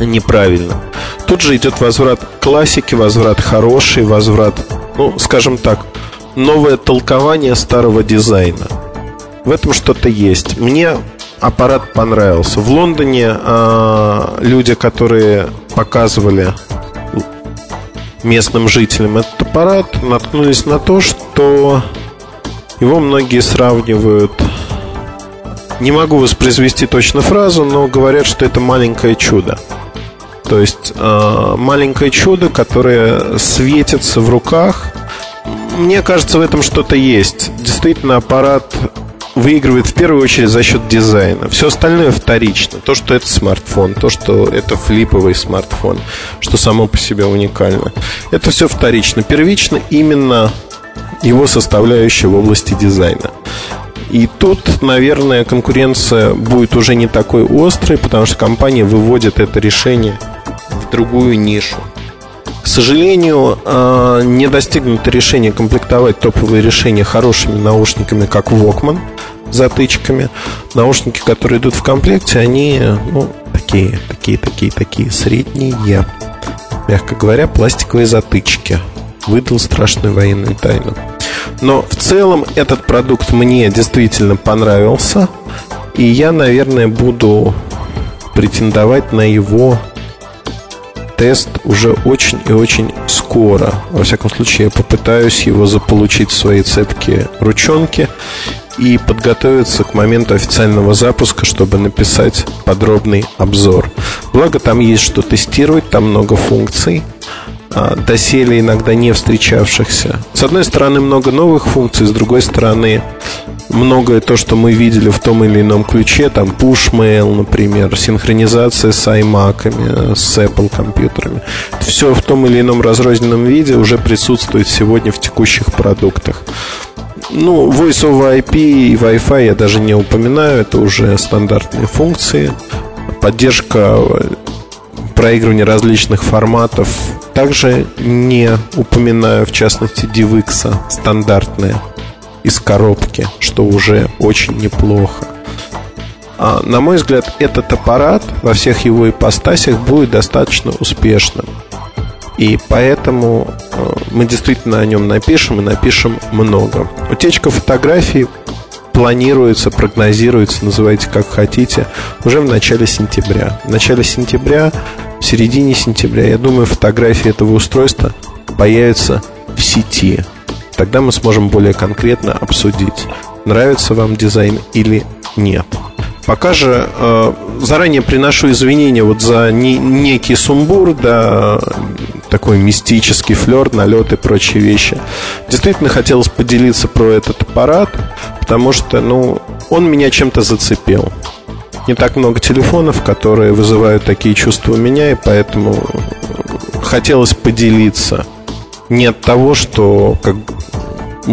Speaker 3: неправильно. Тут же идет возврат классики, возврат хороший, возврат, ну, скажем так, новое толкование старого дизайна. В этом что-то есть. Мне аппарат понравился. В Лондоне э, люди, которые показывали местным жителям этот аппарат, наткнулись на то, что его многие сравнивают не могу воспроизвести точно фразу, но говорят, что это маленькое чудо. То есть э, маленькое чудо, которое светится в руках. Мне кажется, в этом что-то есть. Действительно, аппарат выигрывает в первую очередь за счет дизайна. Все остальное вторично. То, что это смартфон, то, что это флиповый смартфон, что само по себе уникально. Это все вторично. Первично именно его составляющая в области дизайна. И тут, наверное, конкуренция будет уже не такой острой, потому что компания выводит это решение другую нишу. К сожалению, а, не достигнуто решение комплектовать топовые решения хорошими наушниками, как Walkman, затычками. Наушники, которые идут в комплекте, они ну, такие, такие, такие, такие средние. Мягко говоря, пластиковые затычки. Выдал страшную военную тайну. Но в целом этот продукт мне действительно понравился. И я, наверное, буду претендовать на его тест уже очень и очень скоро. Во всяком случае, я попытаюсь его заполучить в свои цепкие ручонки и подготовиться к моменту официального запуска, чтобы написать подробный обзор. Благо там есть что тестировать, там много функций а, доселе иногда не встречавшихся. С одной стороны, много новых функций, с другой стороны, многое то, что мы видели в том или ином ключе, там push mail, например, синхронизация с iMac, с Apple компьютерами. Все в том или ином разрозненном виде уже присутствует сегодня в текущих продуктах. Ну, Voice over IP и Wi-Fi я даже не упоминаю, это уже стандартные функции. Поддержка проигрывания различных форматов также не упоминаю, в частности, DivX стандартные из коробки, что уже очень неплохо. А, на мой взгляд, этот аппарат во всех его ипостасях будет достаточно успешным. И поэтому э, мы действительно о нем напишем и напишем много. Утечка фотографий планируется, прогнозируется, называйте как хотите, уже в начале сентября. В начале сентября, в середине сентября, я думаю, фотографии этого устройства появятся в сети. Тогда мы сможем более конкретно обсудить, нравится вам дизайн или нет. Пока же э, заранее приношу извинения вот за не, некий сумбур, да, такой мистический флер, налет и прочие вещи. Действительно хотелось поделиться про этот аппарат, потому что, ну, он меня чем-то зацепил. Не так много телефонов, которые вызывают такие чувства у меня, и поэтому хотелось поделиться. Не от того, что как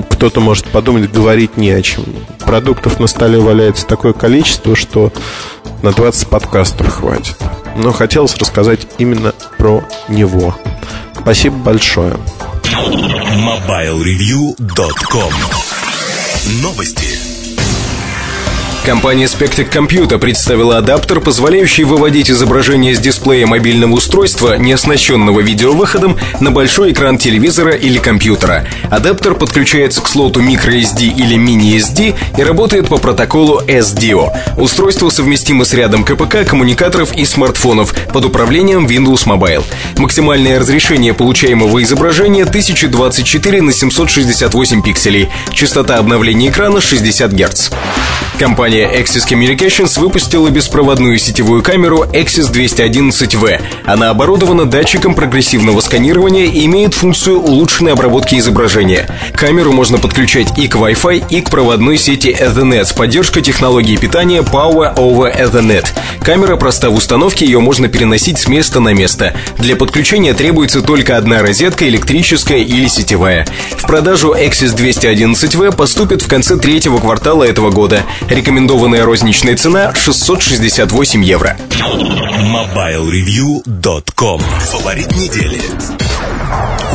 Speaker 3: кто-то может подумать, говорить не о чем. Продуктов на столе валяется такое количество, что на 20 подкастов хватит. Но хотелось рассказать именно про него. Спасибо большое.
Speaker 1: MobileReview.com Новости.
Speaker 2: Компания Spectec Computer представила адаптер, позволяющий выводить изображение с дисплея мобильного устройства, не оснащенного видеовыходом, на большой экран телевизора или компьютера. Адаптер подключается к слоту microSD или mini-SD и работает по протоколу SDO. Устройство совместимо с рядом КПК, коммуникаторов и смартфонов под управлением Windows Mobile. Максимальное разрешение получаемого изображения 1024 на 768 пикселей. Частота обновления экрана 60 Гц. Компания Axis Communications выпустила беспроводную сетевую камеру Axis 211V. Она оборудована датчиком прогрессивного сканирования и имеет функцию улучшенной обработки изображения. Камеру можно подключать и к Wi-Fi, и к проводной сети Ethernet с поддержкой технологии питания Power over Ethernet. Камера проста в установке, ее можно переносить с места на место. Для подключения требуется только одна розетка, электрическая или сетевая. В продажу Axis 211V поступит в конце третьего квартала этого года. Рекомендованная розничная цена 668 евро.
Speaker 1: MobileReview.com Фаворит недели.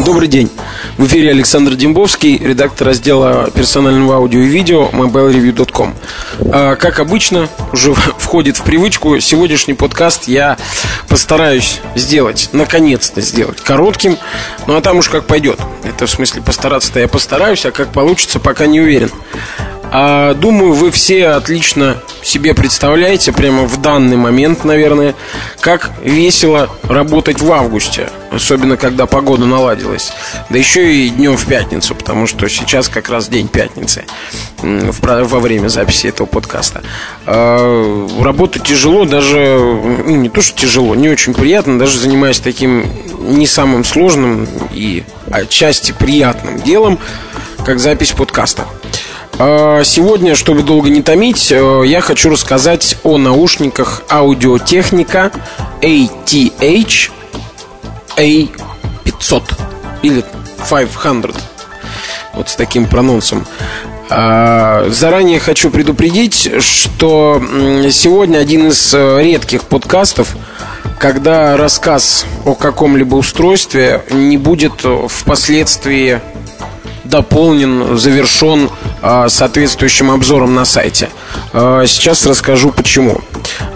Speaker 5: Добрый день. В эфире Александр Дембовский, редактор раздела персонального аудио и видео mobilereview.com. А, как обычно, уже входит в привычку, сегодняшний подкаст я постараюсь сделать, наконец-то сделать коротким, ну а там уж как пойдет. Это в смысле постараться-то я постараюсь, а как получится, пока не уверен. А, думаю, вы все отлично себе представляете, прямо в данный момент, наверное, как весело работать в августе, особенно когда погода наладилась. Да еще и днем в пятницу, потому что сейчас как раз день пятницы во время записи этого подкаста. А, работать тяжело, даже ну, не то, что тяжело, не очень приятно, даже занимаясь таким не самым сложным и отчасти приятным делом, как запись подкаста. А, сегодня, чтобы долго не томить, э, я хочу рассказать о наушниках аудиотехника ATH A500 или 500. Вот с таким прононсом. А, заранее хочу предупредить, что сегодня один из э, редких подкастов, когда рассказ о каком-либо устройстве не будет впоследствии дополнен, завершен а, соответствующим обзором на сайте. А, сейчас расскажу почему.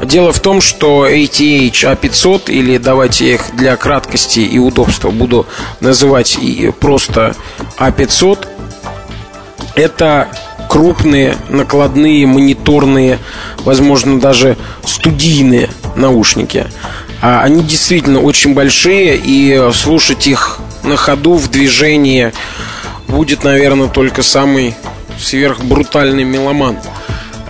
Speaker 5: Дело в том, что ATH A500, или давайте их для краткости и удобства буду называть просто A500, это крупные накладные мониторные, возможно, даже студийные наушники. А они действительно очень большие, и слушать их на ходу, в движении будет, наверное, только самый сверхбрутальный меломан.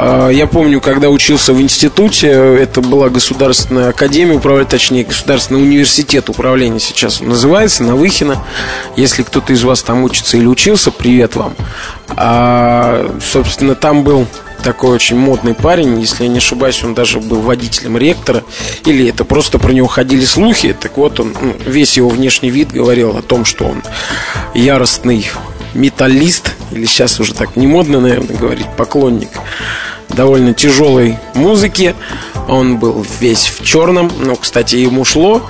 Speaker 5: А, я помню, когда учился в институте, это была государственная академия управления, точнее, государственный университет управления сейчас он называется, на Выхино. Если кто-то из вас там учится или учился, привет вам. А, собственно, там был такой очень модный парень, если я не ошибаюсь, он даже был водителем ректора, или это просто про него ходили слухи, так вот он, ну, весь его внешний вид говорил о том, что он яростный металлист, или сейчас уже так не модно, наверное, говорить, поклонник довольно тяжелой музыки. Он был весь в черном, но, кстати, ему шло.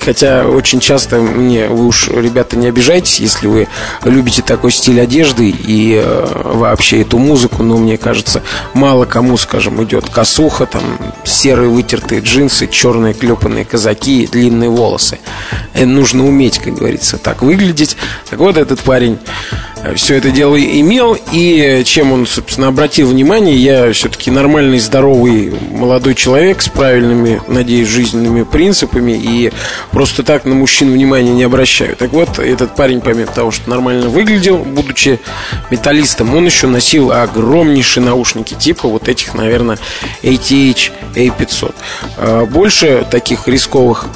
Speaker 5: Хотя очень часто мне, вы уж, ребята, не обижайтесь, если вы любите такой стиль одежды и э, вообще эту музыку, но мне кажется, мало кому, скажем, идет косуха, там серые вытертые джинсы, черные клепанные казаки, длинные волосы. И нужно уметь, как говорится, так выглядеть. Так вот, этот парень все это дело имел, и чем он, собственно, обратил внимание, я все-таки нормальный, здоровый молодой человек с правильными, надеюсь, жизненными принципами, и просто так на мужчин внимания не обращаю. Так вот, этот парень, помимо того, что нормально выглядел, будучи металлистом, он еще носил огромнейшие наушники, типа вот этих, наверное, ATH A500. А больше таких рисковых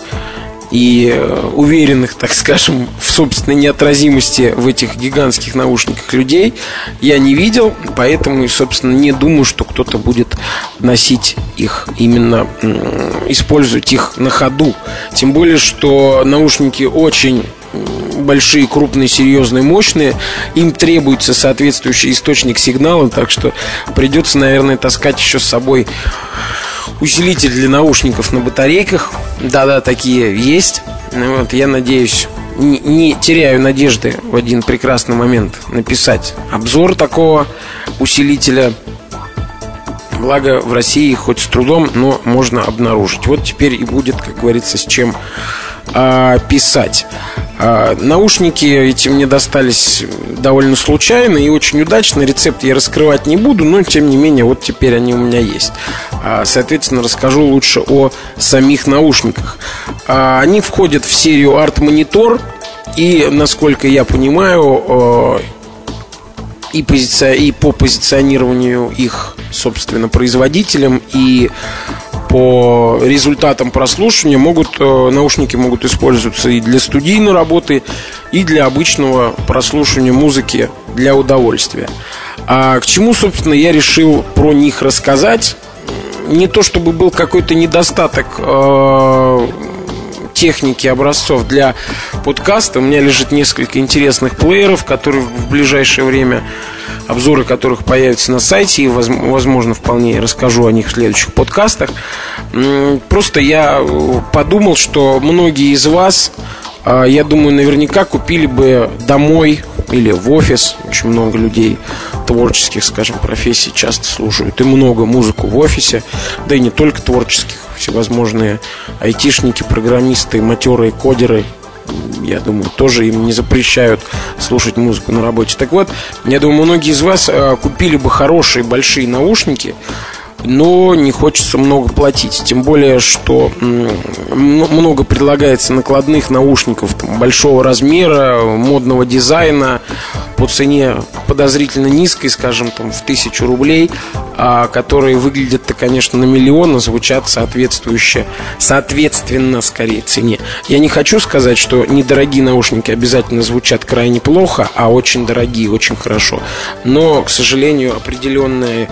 Speaker 5: и э, уверенных, так скажем, в собственной неотразимости в этих гигантских наушниках людей я не видел, поэтому, собственно, не думаю, что кто-то будет носить их именно, использовать их на ходу. Тем более, что наушники очень большие, крупные, серьезные, мощные, им требуется соответствующий источник сигнала, так что придется, наверное, таскать еще с собой усилитель для наушников на батарейках. Да-да, такие есть. Вот, я надеюсь, не, теряю надежды в один прекрасный момент написать обзор такого усилителя. Благо в России хоть с трудом, но можно обнаружить. Вот теперь и будет, как говорится, с чем а, писать. А, наушники эти мне достались довольно случайно и очень удачно. Рецепт я раскрывать не буду, но тем не менее вот теперь они у меня есть. А, соответственно, расскажу лучше о самих наушниках. А, они входят в серию Art Monitor и, насколько я понимаю, и, позиция, и по позиционированию их, собственно, производителям, и по результатам прослушивания могут, э, наушники могут использоваться и для студийной работы, и для обычного прослушивания музыки для удовольствия. А к чему, собственно, я решил про них рассказать? Не то чтобы был какой-то недостаток э, техники образцов для подкаста. У меня лежит несколько интересных плееров, которые в ближайшее время обзоры которых появятся на сайте, и, возможно, вполне расскажу о них в следующих подкастах. Просто я э, подумал, что многие из вас, а, я думаю, наверняка купили бы домой или в офис. Очень много людей творческих, скажем, профессий часто слушают. И много музыку в офисе, да и не только творческих. Всевозможные айтишники, программисты, матерые кодеры – я думаю, тоже им не запрещают слушать музыку на работе. Так вот, я думаю, многие из вас э, купили бы хорошие большие наушники, но не хочется много платить. Тем более, что много предлагается накладных наушников там, большого размера, модного дизайна по цене подозрительно низкой, скажем, там, в тысячу рублей, а, которые выглядят-то, конечно, на миллион, но звучат соответствующе, соответственно, скорее, цене. Я не хочу сказать, что недорогие наушники обязательно звучат крайне плохо, а очень дорогие, очень хорошо. Но, к сожалению, определенная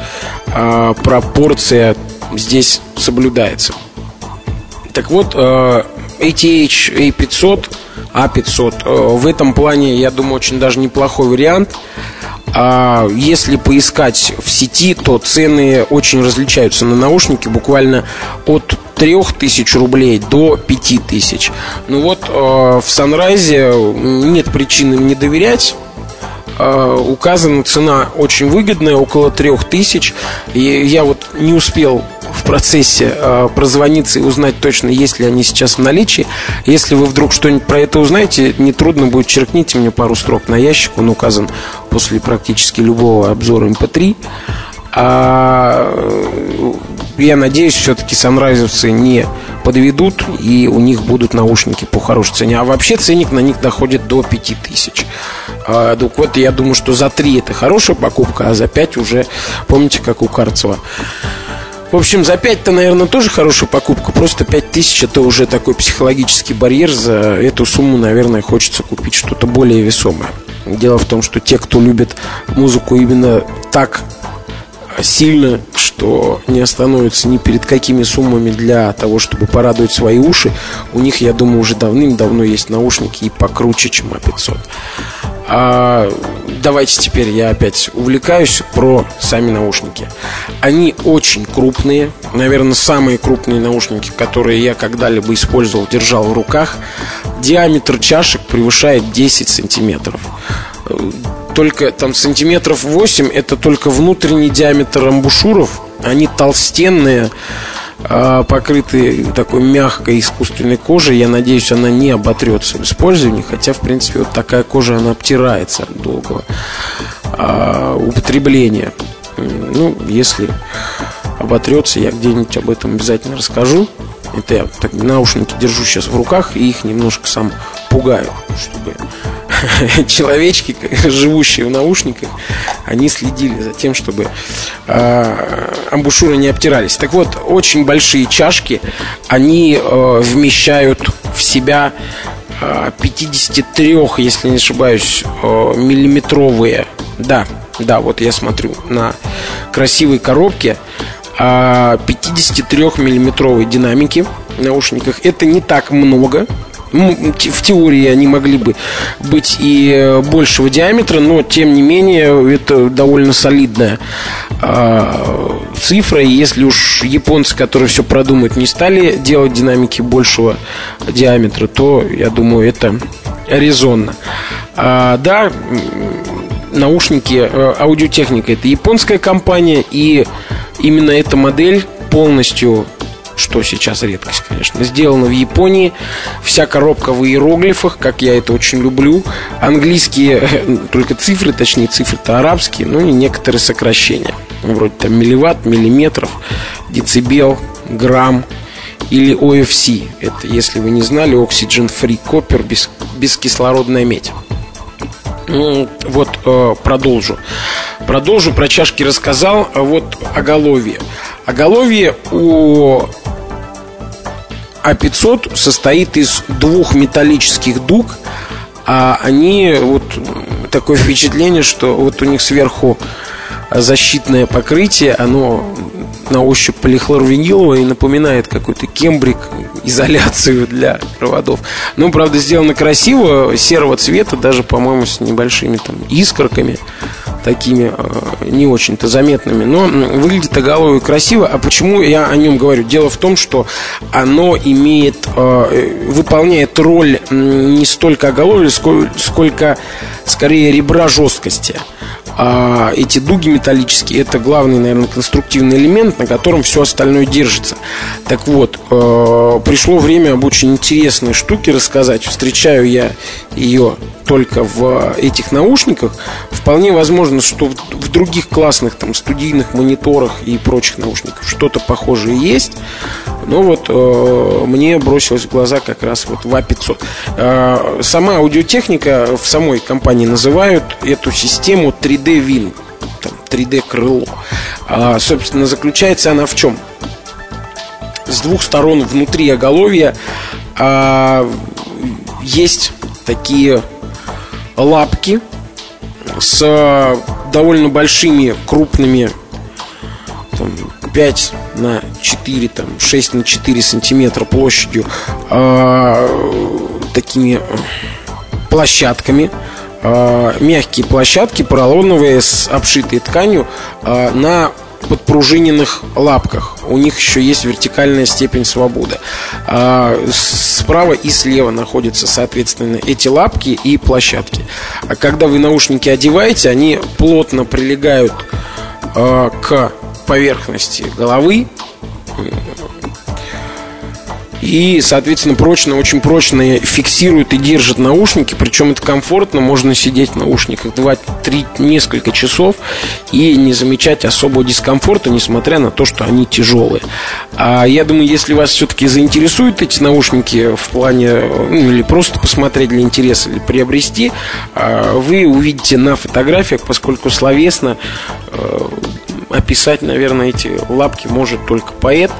Speaker 5: а, пропорция здесь соблюдается. Так вот, ATH A500 а500. В этом плане, я думаю, очень даже неплохой вариант. А если поискать в сети, то цены очень различаются на наушники, буквально от 3000 рублей до 5000. Ну вот э, в Sunrise нет причин им не доверять. Э, указана цена очень выгодная, около 3000. И я вот не успел в процессе э, прозвониться и узнать точно, есть ли они сейчас в наличии. Если вы вдруг что-нибудь про это узнаете, нетрудно будет черкните мне пару строк на ящик, он указан после практически любого обзора MP3. Эм а э, я надеюсь, все-таки санрайзовцы не подведут, и у них будут наушники по хорошей цене. А вообще ценник на них доходит до 5000. А, вот, я думаю, что за 3 это хорошая покупка, а за 5 уже, помните, как у Карцева в общем, за 5-то, наверное, тоже хорошая покупка. Просто 5 тысяч это уже такой психологический барьер. За эту сумму, наверное, хочется купить что-то более весомое. Дело в том, что те, кто любит музыку именно так сильно, что не остановятся ни перед какими суммами для того, чтобы порадовать свои уши, у них, я думаю, уже давным-давно есть наушники и покруче, чем А500. А, давайте теперь я опять увлекаюсь про сами наушники. Они очень крупные, наверное, самые крупные наушники, которые я когда-либо использовал, держал в руках. Диаметр чашек превышает 10 сантиметров. Только там сантиметров 8 это только внутренний диаметр амбушюров. Они толстенные, а, покрыты такой мягкой искусственной кожей. Я надеюсь, она не оботрется в использовании, хотя, в принципе, вот такая кожа, она обтирается от долгого а, употребления. Ну, если оботрется, я где-нибудь об этом обязательно расскажу. Это я так, наушники держу сейчас в руках и их немножко сам пугаю, чтобы человечки, живущие в наушниках, они следили за тем, чтобы э, амбушюры не обтирались. Так вот, очень большие чашки, они э, вмещают в себя 53, если не ошибаюсь, миллиметровые. Да, да, вот я смотрю на красивые коробки. 53-миллиметровые динамики в наушниках. Это не так много, в теории они могли бы быть и э, большего диаметра, но тем не менее это довольно солидная э, цифра. И если уж японцы, которые все продумают, не стали делать динамики большего диаметра, то я думаю, это резонно. А, да, наушники, э, аудиотехника это японская компания, и именно эта модель полностью что сейчас редкость, конечно. Сделано в Японии. Вся коробка в иероглифах, как я это очень люблю. Английские, только цифры, точнее цифры-то арабские, ну и некоторые сокращения. Вроде там милливатт, миллиметров, децибел, грамм или OFC. Это, если вы не знали, Oxygen Free Copper, без, бескислородная медь. Ну, вот э, продолжу. Продолжу про чашки рассказал. А вот оголовье. Оголовье у А500 состоит из двух металлических дуг, а они вот такое впечатление, что вот у них сверху защитное покрытие, оно на ощупь полихлорвиниловое и напоминает какой-то кембрик, изоляцию для проводов. Ну, правда, сделано красиво, серого цвета, даже, по-моему, с небольшими там искорками такими э, не очень-то заметными, но выглядит оголовье красиво. А почему я о нем говорю? Дело в том, что оно имеет, э, выполняет роль не столько оголовья, сколько скорее ребра жесткости а эти дуги металлические это главный, наверное, конструктивный элемент, на котором все остальное держится. Так вот, э, пришло время об очень интересной штуке рассказать. Встречаю я ее только в этих наушниках. Вполне возможно, что в, в других классных там студийных мониторах и прочих наушниках что-то похожее есть. Но вот э, мне бросилось в глаза как раз вот в А500. Э, сама аудиотехника в самой компании называют эту систему 3D Win. Там, 3D крыло. А, собственно, заключается она в чем? С двух сторон внутри оголовья а, есть такие лапки с довольно большими, крупными там, 5 на 4, там, 6 на 4 сантиметра площадью э, такими площадками э, мягкие площадки поролоновые с обшитой тканью э, на подпружиненных лапках. У них еще есть вертикальная степень свободы. А справа и слева находятся, соответственно, эти лапки и площадки. А когда вы наушники одеваете, они плотно прилегают а, к поверхности головы и, соответственно, прочно, очень прочно фиксирует и держит наушники. Причем это комфортно, можно сидеть в наушниках 2-3 несколько часов и не замечать особого дискомфорта, несмотря на то, что они тяжелые. А я думаю, если вас все-таки заинтересуют эти наушники в плане, ну, или просто посмотреть для интереса, или приобрести, а, вы увидите на фотографиях, поскольку словесно э, описать, наверное, эти лапки может только поэт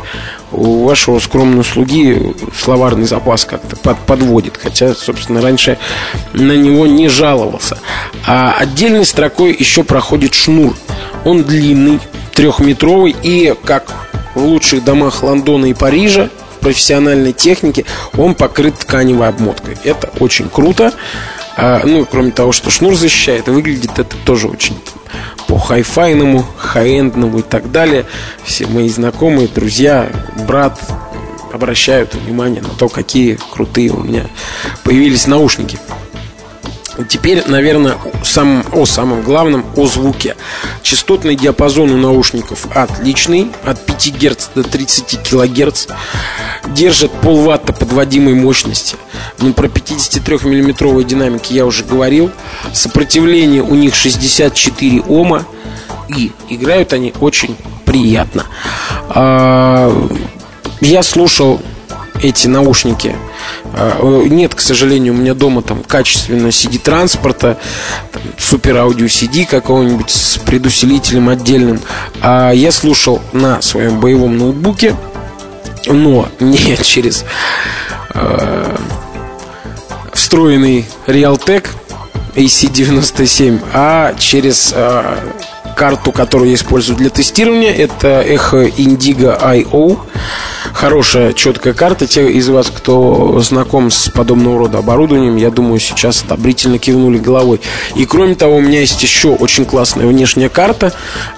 Speaker 5: у вашего скромного слуги словарный запас как-то под, подводит. Хотя, собственно, раньше на него не жаловался. А отдельной строкой еще проходит шнур. Он длинный, трехметровый и, как в лучших домах Лондона и Парижа, профессиональной технике, он покрыт тканевой обмоткой. Это очень круто. А, ну, кроме того, что шнур защищает, выглядит это тоже очень по хайфайному, хай-эндному и так далее. Все мои знакомые, друзья, брат обращают внимание на то, какие крутые у меня появились наушники. Теперь, наверное, сам, о самом главном, о звуке. Частотный диапазон у наушников отличный, от 5 Гц до 30 кГц. Держит полватта подводимой мощности. Ну, про 53-миллиметровые динамики я уже говорил. Сопротивление у них 64 Ома. И играют они очень приятно. А, я слушал эти наушники нет, к сожалению, у меня дома там качественно CD-транспорта, супер аудио CD какого-нибудь с предусилителем отдельным. А я слушал на своем боевом ноутбуке, но не через э, встроенный Realtek AC97, а через э, карту, которую я использую для тестирования. Это Echo Indigo I.O. Хорошая, четкая карта. Те из вас, кто знаком с подобного рода оборудованием, я думаю, сейчас одобрительно кивнули головой. И кроме того, у меня есть еще очень классная внешняя карта.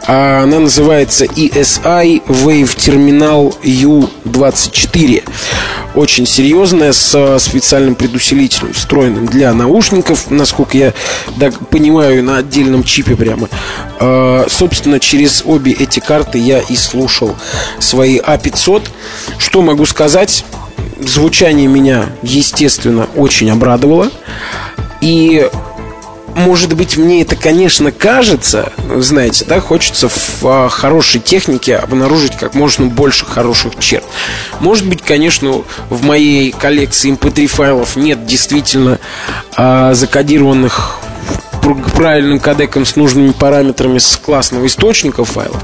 Speaker 5: Она называется ESI Wave Terminal U24. очень серьезная, с специальным предусилителем, встроенным для наушников, насколько я так понимаю, на отдельном чипе прямо. Э, собственно, через обе эти карты я и слушал свои А500. Что могу сказать? Звучание меня, естественно, очень обрадовало. И может быть, мне это, конечно, кажется, знаете, да, хочется в а, хорошей технике обнаружить как можно больше хороших черт. Может быть, конечно, в моей коллекции MP3 файлов нет действительно а, закодированных правильным кодеком с нужными параметрами с классного источника файлов.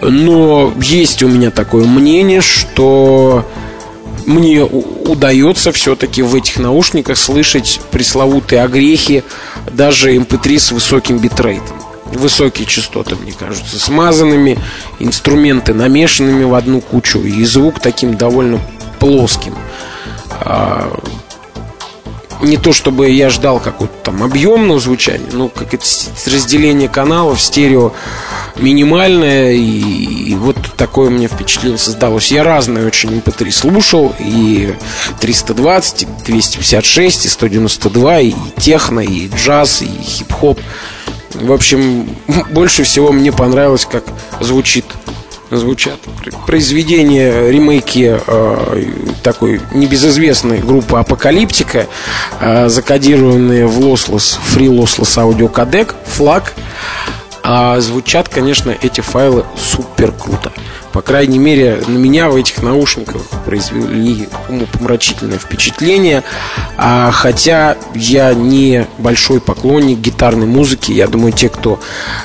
Speaker 5: Но есть у меня такое мнение, что мне удается все-таки в этих наушниках слышать пресловутые огрехи даже MP3 с высоким битрейтом. Высокие частоты, мне кажется, смазанными, инструменты намешанными в одну кучу, и звук таким довольно плоским. Не то чтобы я ждал какого-то там объемного звучания, но как это разделение каналов, стерео минимальное, и, и вот такое мне впечатление создалось. Я разные очень MP3 слушал, и 320, и 256, и 192, и техно, и джаз, и хип-хоп. В общем, больше всего мне понравилось, как звучит звучат произведения, ремейки э, такой небезызвестной группы Апокалиптика, э, закодированные в Lossless, Free Lossless Audio Codec, флаг. А звучат, конечно, эти файлы супер круто. По крайней мере, на меня в этих наушниках произвели умопомрачительное впечатление. А, хотя я не большой поклонник гитарной музыки. Я думаю, те, кто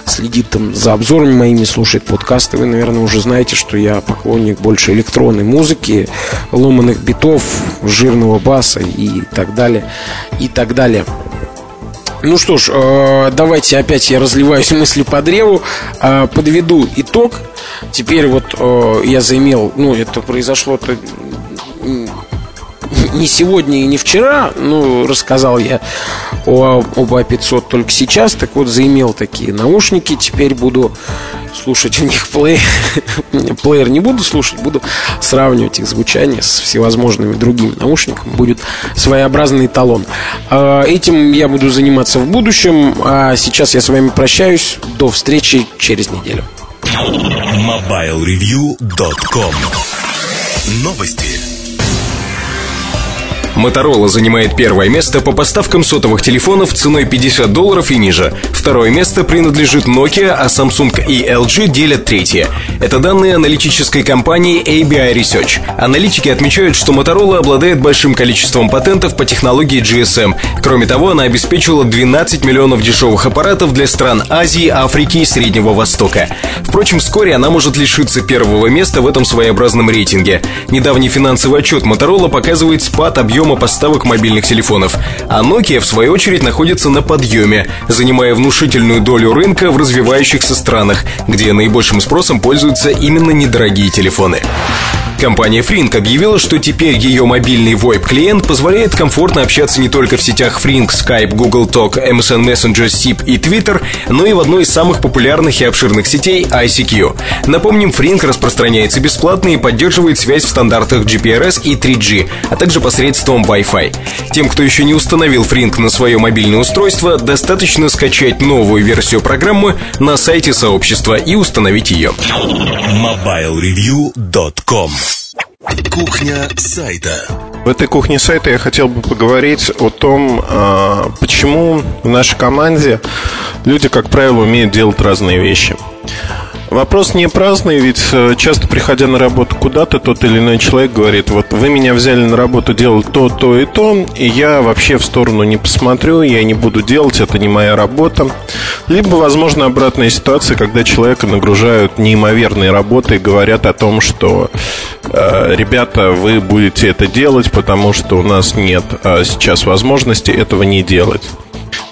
Speaker 5: следит там за обзорами моими, слушает подкасты, вы, наверное, уже знаете, что я поклонник больше электронной музыки, ломаных битов, жирного баса и так далее. И так далее. Ну что ж, э, давайте опять я разливаюсь мыслью по древу, э, подведу итог. Теперь вот э, я заимел, ну это произошло-то не сегодня и не вчера, ну, рассказал я о, об А500 только сейчас, так вот, заимел такие наушники, теперь буду слушать у них плеер. плеер не буду слушать, буду сравнивать их звучание с всевозможными другими наушниками. Будет своеобразный талон. А, этим я буду заниматься в будущем. А сейчас я с вами прощаюсь. До встречи через неделю.
Speaker 1: MobileReview.com Новости.
Speaker 2: Motorola занимает первое место по поставкам сотовых телефонов ценой 50 долларов и ниже. Второе место принадлежит Nokia, а Samsung и LG делят третье. Это данные аналитической компании ABI Research. Аналитики отмечают, что Motorola обладает большим количеством патентов по технологии GSM. Кроме того, она обеспечила 12 миллионов дешевых аппаратов для стран Азии, Африки и Среднего Востока. Впрочем, вскоре она может лишиться первого места в этом своеобразном рейтинге. Недавний финансовый отчет Motorola показывает спад объема объема поставок мобильных телефонов, а Nokia, в свою очередь, находится на подъеме, занимая внушительную долю рынка в развивающихся странах, где наибольшим спросом пользуются именно недорогие телефоны. Компания Frink объявила, что теперь ее мобильный VoIP-клиент позволяет комфортно общаться не только в сетях Frink, Skype, Google Talk, MSN Messenger, SIP и Twitter, но и в одной из самых популярных и обширных сетей ICQ. Напомним, Frink распространяется бесплатно и поддерживает связь в стандартах GPRS и 3G, а также посредством Wi-Fi. Тем, кто еще не установил Frink на свое мобильное устройство, достаточно скачать новую версию программы на сайте сообщества и установить ее.
Speaker 1: MobileReview.com Кухня сайта.
Speaker 3: В этой кухне сайта я хотел бы поговорить о том, а, почему в нашей команде люди, как правило, умеют делать разные вещи. Вопрос не праздный, ведь э, часто приходя на работу куда-то, тот или иной человек говорит, вот вы меня взяли на работу делать то, то и то, и я вообще в сторону не посмотрю, я не буду делать, это не моя работа. Либо, возможно, обратная ситуация, когда человека нагружают неимоверной работой и говорят о том, что э, ребята, вы будете это делать, потому что у нас нет э, сейчас возможности этого не делать.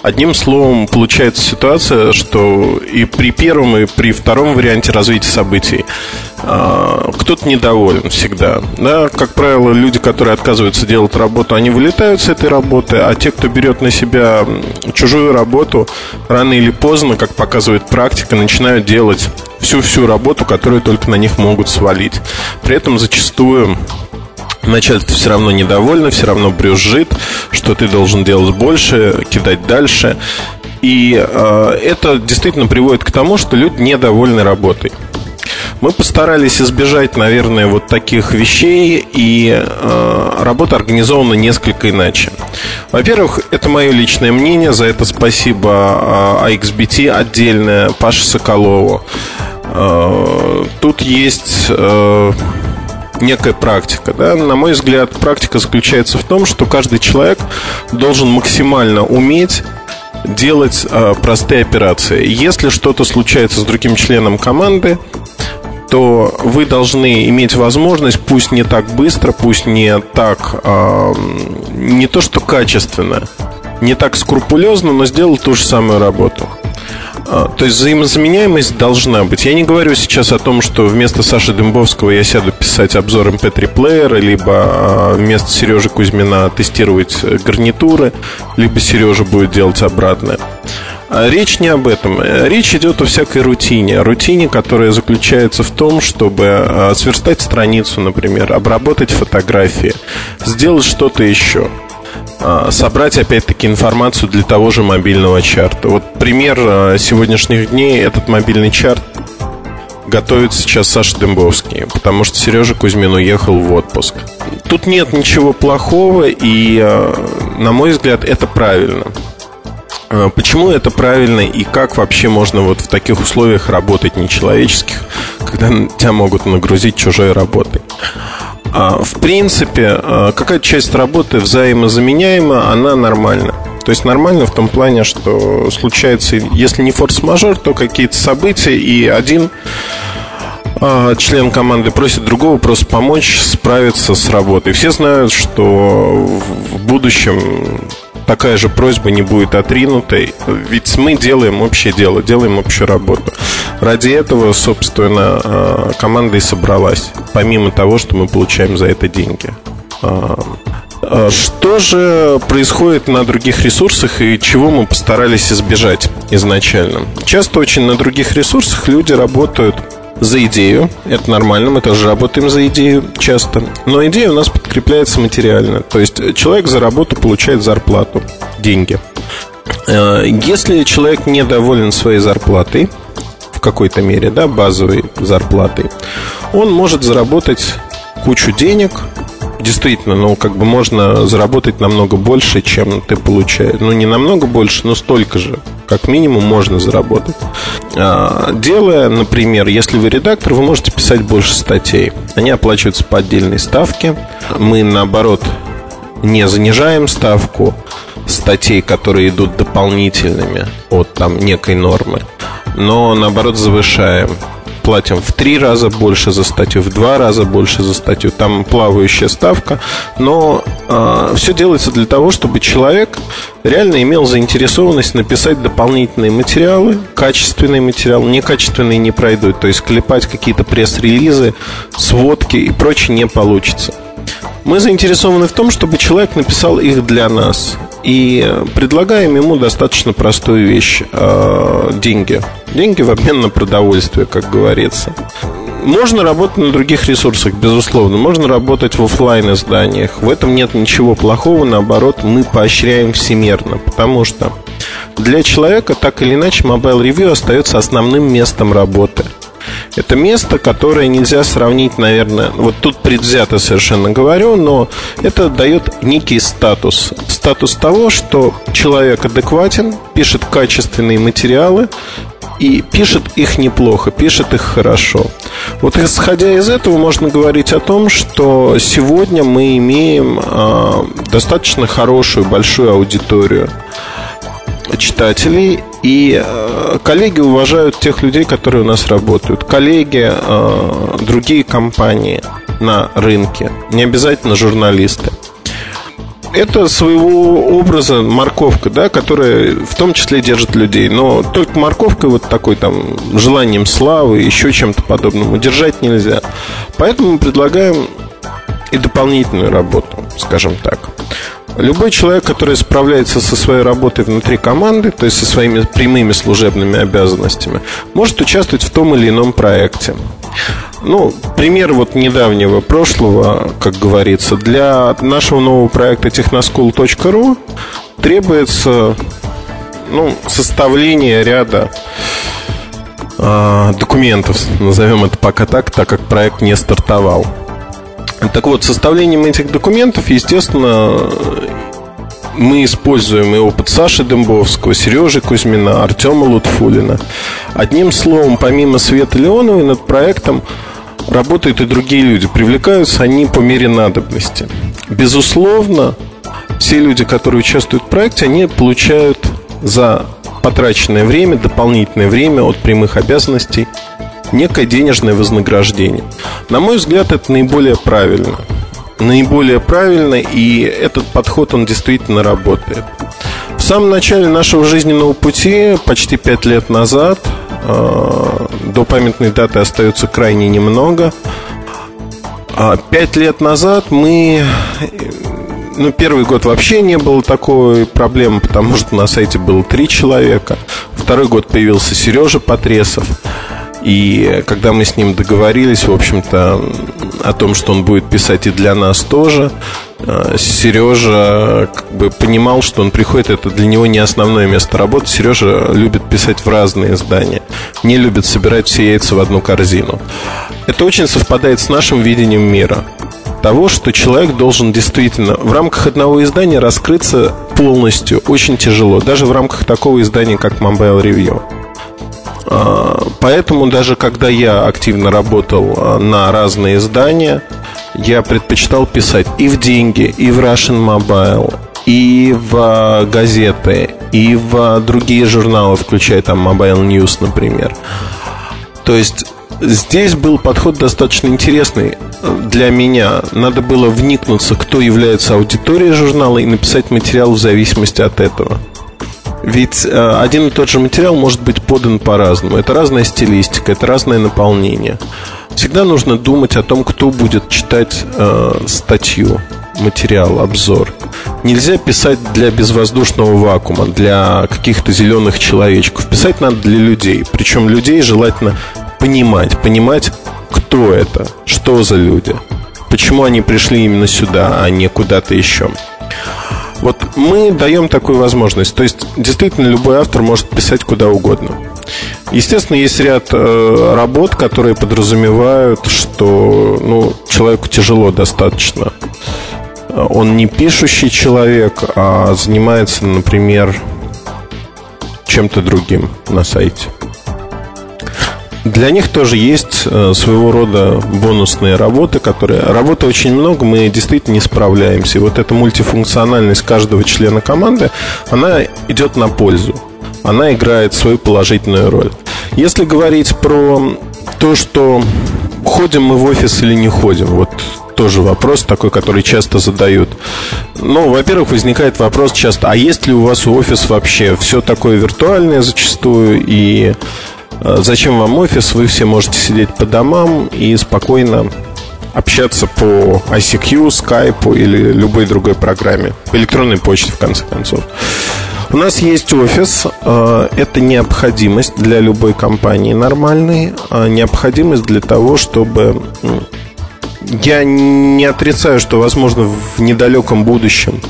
Speaker 3: Одним словом, получается ситуация, что и при первом, и при втором варианте развития событий а, кто-то недоволен всегда. Да, как правило, люди, которые отказываются делать работу, они вылетают с этой работы, а те, кто берет на себя чужую работу, рано или поздно, как показывает практика, начинают делать всю-всю работу, которую только на них могут свалить. При этом зачастую начальство все равно недовольно, все равно брюзжит, что ты должен делать больше, кидать дальше. И э, это действительно приводит к тому, что люди недовольны работой. Мы постарались избежать, наверное, вот таких вещей, и э, работа организована несколько иначе. Во-первых, это мое личное мнение, за это спасибо э, AXBT отдельное, Паше Соколову. Э, тут есть... Э, некая практика. Да? На мой взгляд, практика заключается в том, что каждый человек должен максимально уметь делать э, простые операции. Если что-то случается с другим членом команды, то вы должны иметь возможность, пусть не так быстро, пусть не так, э, не то что качественно, не так скрупулезно, но сделать ту же самую работу. А, то есть взаимозаменяемость должна быть. Я не говорю сейчас о том, что вместо Саши Дымбовского я сяду писать обзор MP3 эм плеера, либо а, вместо Сережи Кузьмина тестировать гарнитуры, либо Сережа будет делать обратное. А речь не об этом. Речь идет о всякой рутине. Рутине, которая заключается в том, чтобы сверстать страницу, например, обработать фотографии, сделать что-то еще собрать опять-таки информацию для того же мобильного чарта. Вот пример сегодняшних дней этот мобильный чарт готовит сейчас Саша Дымбовский, потому что Сережа Кузьмин уехал в отпуск. Тут нет ничего плохого, и, на мой взгляд, это правильно. А, почему это правильно и как вообще можно вот в таких условиях работать нечеловеческих, когда тебя могут нагрузить чужой работой? А, в принципе, а, какая часть работы взаимозаменяема, она нормальна. То есть нормально в том плане, что случается, если не форс-мажор, то какие-то события, и один член команды просит другого просто помочь справиться с работой. Все знают, что в будущем такая же просьба не будет отринутой. Ведь мы делаем общее дело, делаем общую работу. Ради этого, собственно, а, команда и собралась. Помимо того, что мы получаем за это деньги. А, а что же происходит на других ресурсах и чего мы постарались избежать изначально? Часто очень на других ресурсах люди работают за идею. Это нормально, мы тоже работаем за идею часто. Но идея у нас подкрепляется материально. То есть человек за работу получает зарплату, деньги. Э, если человек недоволен своей зарплатой, в какой-то мере, да, базовой зарплатой, он может заработать кучу денег, действительно, ну, как бы можно заработать намного больше, чем ты получаешь. Ну, не намного больше, но столько же. Как минимум можно заработать. А, делая, например, если вы редактор, вы можете писать больше статей. Они оплачиваются по отдельной ставке. Мы, наоборот, не занижаем ставку статей, которые идут дополнительными от там некой нормы, но наоборот завышаем платим в три раза больше за статью, в два раза больше за статью. Там плавающая ставка. Но э, все делается для того, чтобы человек реально имел заинтересованность написать дополнительные материалы, качественные материалы, некачественные не пройдут. То есть клепать какие-то пресс-релизы, сводки и прочее не получится. Мы заинтересованы в том, чтобы человек написал их для нас. И предлагаем ему достаточно простую вещь э, деньги. Деньги в обмен на продовольствие, как говорится. Можно работать на других ресурсах, безусловно. Можно работать в офлайн изданиях. В этом нет ничего плохого. Наоборот, мы поощряем всемерно. Потому что для человека так или иначе Mobile Review остается основным местом работы. Это место, которое нельзя сравнить, наверное, вот тут предвзято совершенно говорю, но это дает некий статус. Статус того, что человек адекватен, пишет качественные материалы, и пишет их неплохо, пишет их хорошо. Вот исходя из этого можно говорить о том, что сегодня мы имеем э, достаточно хорошую, большую аудиторию читателей, и э, коллеги уважают тех людей, которые у нас работают. Коллеги, э, другие компании на рынке, не обязательно журналисты. Это своего образа морковка, да, которая в том числе держит людей. Но только морковкой вот такой там желанием славы, еще чем-то подобным удержать нельзя. Поэтому мы предлагаем и дополнительную работу, скажем так. Любой человек, который справляется со своей работой внутри команды, то есть со своими прямыми служебными обязанностями, может участвовать в том или ином проекте. Ну, пример вот недавнего прошлого, как говорится, для нашего нового проекта technoschool.ru требуется ну, составление ряда э, документов, назовем это пока так, так как проект не стартовал. Так вот, составлением этих документов, естественно, мы используем и опыт Саши Дембовского, Сережи Кузьмина, Артема Лутфулина. Одним словом, помимо Светы Леоновой над проектом работают и другие люди. Привлекаются они по мере надобности. Безусловно, все люди, которые участвуют в проекте, они получают за потраченное время, дополнительное время от прямых обязанностей некое денежное вознаграждение. На мой взгляд, это наиболее правильно. Наиболее правильно, и этот подход, он действительно работает. В самом начале нашего жизненного пути, почти пять лет назад, э, до памятной даты остается крайне немного. А пять лет назад мы ну, первый год вообще не было такой проблемы, потому что на сайте было три человека. Второй год появился Сережа Потресов. И когда мы с ним договорились, в общем-то, о том, что он будет писать и для нас тоже, э, Сережа как бы понимал, что он приходит, это для него не основное место работы. Сережа любит писать в разные издания, не любит собирать все яйца в одну корзину. Это очень совпадает с нашим видением мира того, что человек должен действительно в рамках одного издания раскрыться полностью очень тяжело, даже в рамках такого издания, как Mobile Review. А, поэтому даже когда я активно работал а, на разные издания, я предпочитал писать и в деньги, и в Russian Mobile, и в а, газеты, и в другие журналы, включая там Mobile News, например. То есть здесь был подход достаточно интересный для меня. Надо было вникнуться, кто является аудиторией журнала, и написать материал в зависимости от этого. Ведь э, один и тот же материал может быть подан по-разному. Это разная стилистика, это разное наполнение. Всегда нужно думать о том, кто будет читать э, статью, материал, обзор. Нельзя писать для безвоздушного вакуума, для каких-то зеленых человечков. Писать надо для людей. Причем людей желательно понимать. Понимать, кто это, что за люди, почему они пришли именно сюда, а не куда-то еще. Вот мы даем такую возможность. То есть, действительно, любой автор может писать куда угодно. Естественно, есть ряд э, работ, которые подразумевают, что ну, человеку тяжело достаточно. Он не пишущий человек, а занимается, например, чем-то другим на сайте. Для них тоже есть э, своего рода бонусные работы, которые... Работы очень много, мы действительно не справляемся. И вот эта мультифункциональность каждого члена команды, она идет на пользу. Она играет свою положительную роль. Если говорить про то, что ходим мы в офис или не ходим, вот тоже вопрос такой, который часто задают. Ну, во-первых, возникает вопрос часто, а есть ли у вас офис вообще? Все такое виртуальное зачастую, и зачем вам офис? Вы все можете сидеть по домам и спокойно общаться по ICQ, Skype или любой другой программе, электронной почте, в конце концов. У нас есть офис, э, это необходимость для любой компании нормальной, а необходимость для того, чтобы я не отрицаю, что, возможно, в недалеком будущем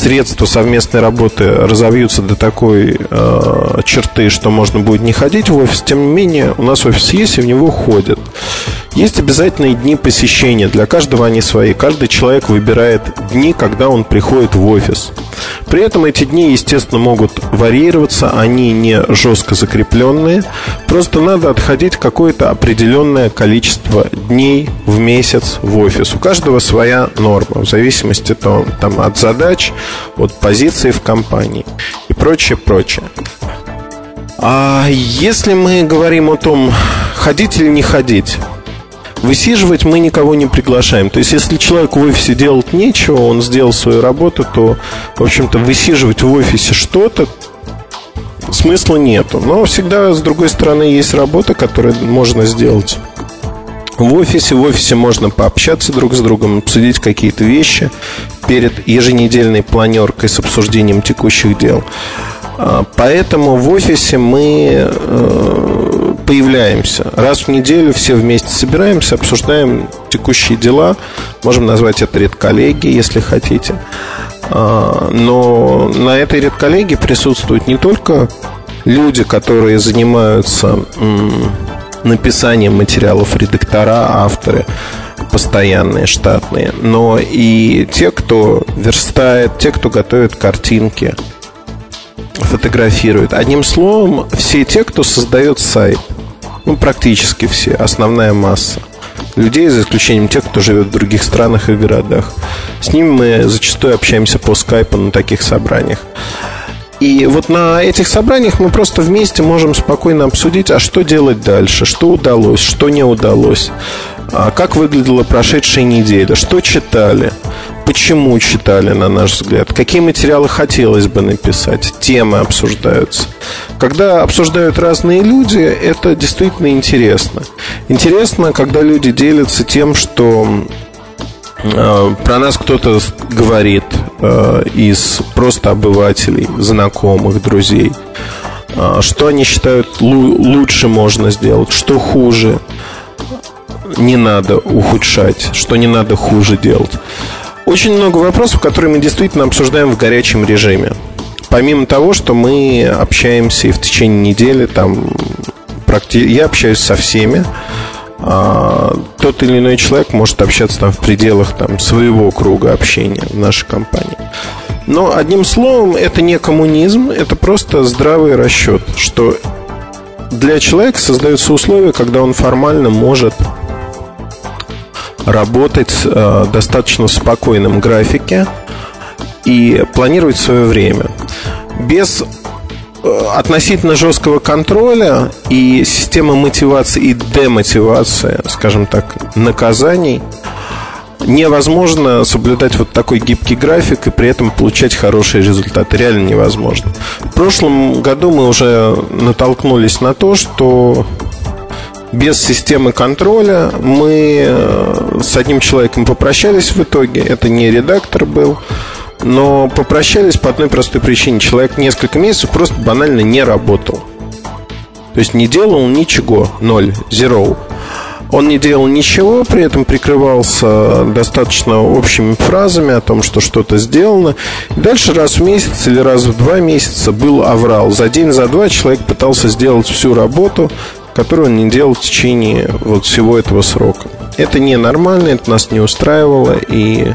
Speaker 3: средства совместной работы разовьются до такой э, черты, что можно будет не ходить в офис, тем не менее у нас офис есть и в него ходят. Есть обязательные дни посещения, для каждого они свои. Каждый человек выбирает дни, когда он приходит в офис. При этом эти дни, естественно, могут варьироваться, они не жестко закрепленные. Просто надо отходить какое-то определенное количество дней в месяц в офис. У каждого своя норма, в зависимости то, там, от задач, от позиции в компании и прочее, прочее. А если мы говорим о том, ходить или не ходить, Высиживать мы никого не приглашаем. То есть, если человек в офисе делать нечего, он сделал свою работу, то, в общем-то, высиживать в офисе что-то смысла нету. Но всегда, с другой стороны, есть работа, которую можно сделать в офисе. В офисе можно пообщаться друг с другом, обсудить какие-то вещи перед еженедельной планеркой с обсуждением текущих дел. А, поэтому в офисе мы э, появляемся. Раз в неделю все вместе собираемся, обсуждаем текущие дела. Можем назвать это редколлегией, если хотите. А, но на этой редколлегии присутствуют не только люди, которые занимаются написанием материалов, редактора, авторы, постоянные, штатные, но и те, кто верстает, те, кто готовит картинки, фотографирует. Одним словом, все те, кто создает сайт. Ну, практически все, основная масса людей, за исключением тех, кто живет в других странах и городах. С ними мы зачастую общаемся по скайпу на таких собраниях. И вот на этих собраниях мы просто вместе можем спокойно обсудить, а что делать дальше, что удалось, что не удалось, а как выглядела прошедшая неделя, что читали, почему читали, на наш взгляд, какие материалы хотелось бы написать, темы обсуждаются. Когда обсуждают разные люди, это действительно интересно. Интересно, когда люди делятся тем, что про нас кто-то говорит э, из просто обывателей, знакомых, друзей. Э, что они считают лучше можно сделать, что хуже не надо ухудшать, что не надо хуже делать. Очень много вопросов, которые мы действительно обсуждаем в горячем режиме. Помимо того, что мы общаемся и в течение недели, там, практи... я общаюсь со всеми, а, тот или иной человек может общаться там в пределах там, своего круга общения в нашей компании. Но одним словом, это не коммунизм, это просто здравый расчет, что для человека создаются условия, когда он формально может работать э, достаточно в спокойном графике и планировать свое время. Без относительно жесткого контроля и системы мотивации и демотивации, скажем так, наказаний, невозможно соблюдать вот такой гибкий график и при этом получать хорошие результаты. Реально невозможно. В прошлом году мы уже натолкнулись на то, что без системы контроля мы э, с одним человеком попрощались в итоге. Это не редактор был. Но попрощались по одной простой причине. Человек несколько месяцев просто банально не работал. То есть не делал ничего. Ноль. Zero. Он не делал ничего, при этом прикрывался достаточно общими фразами о том, что что-то сделано. Дальше раз в месяц или раз в два месяца был аврал. За день, за два человек пытался сделать всю работу, которую он не делал в течение вот всего этого срока. Это ненормально, это нас не устраивало, и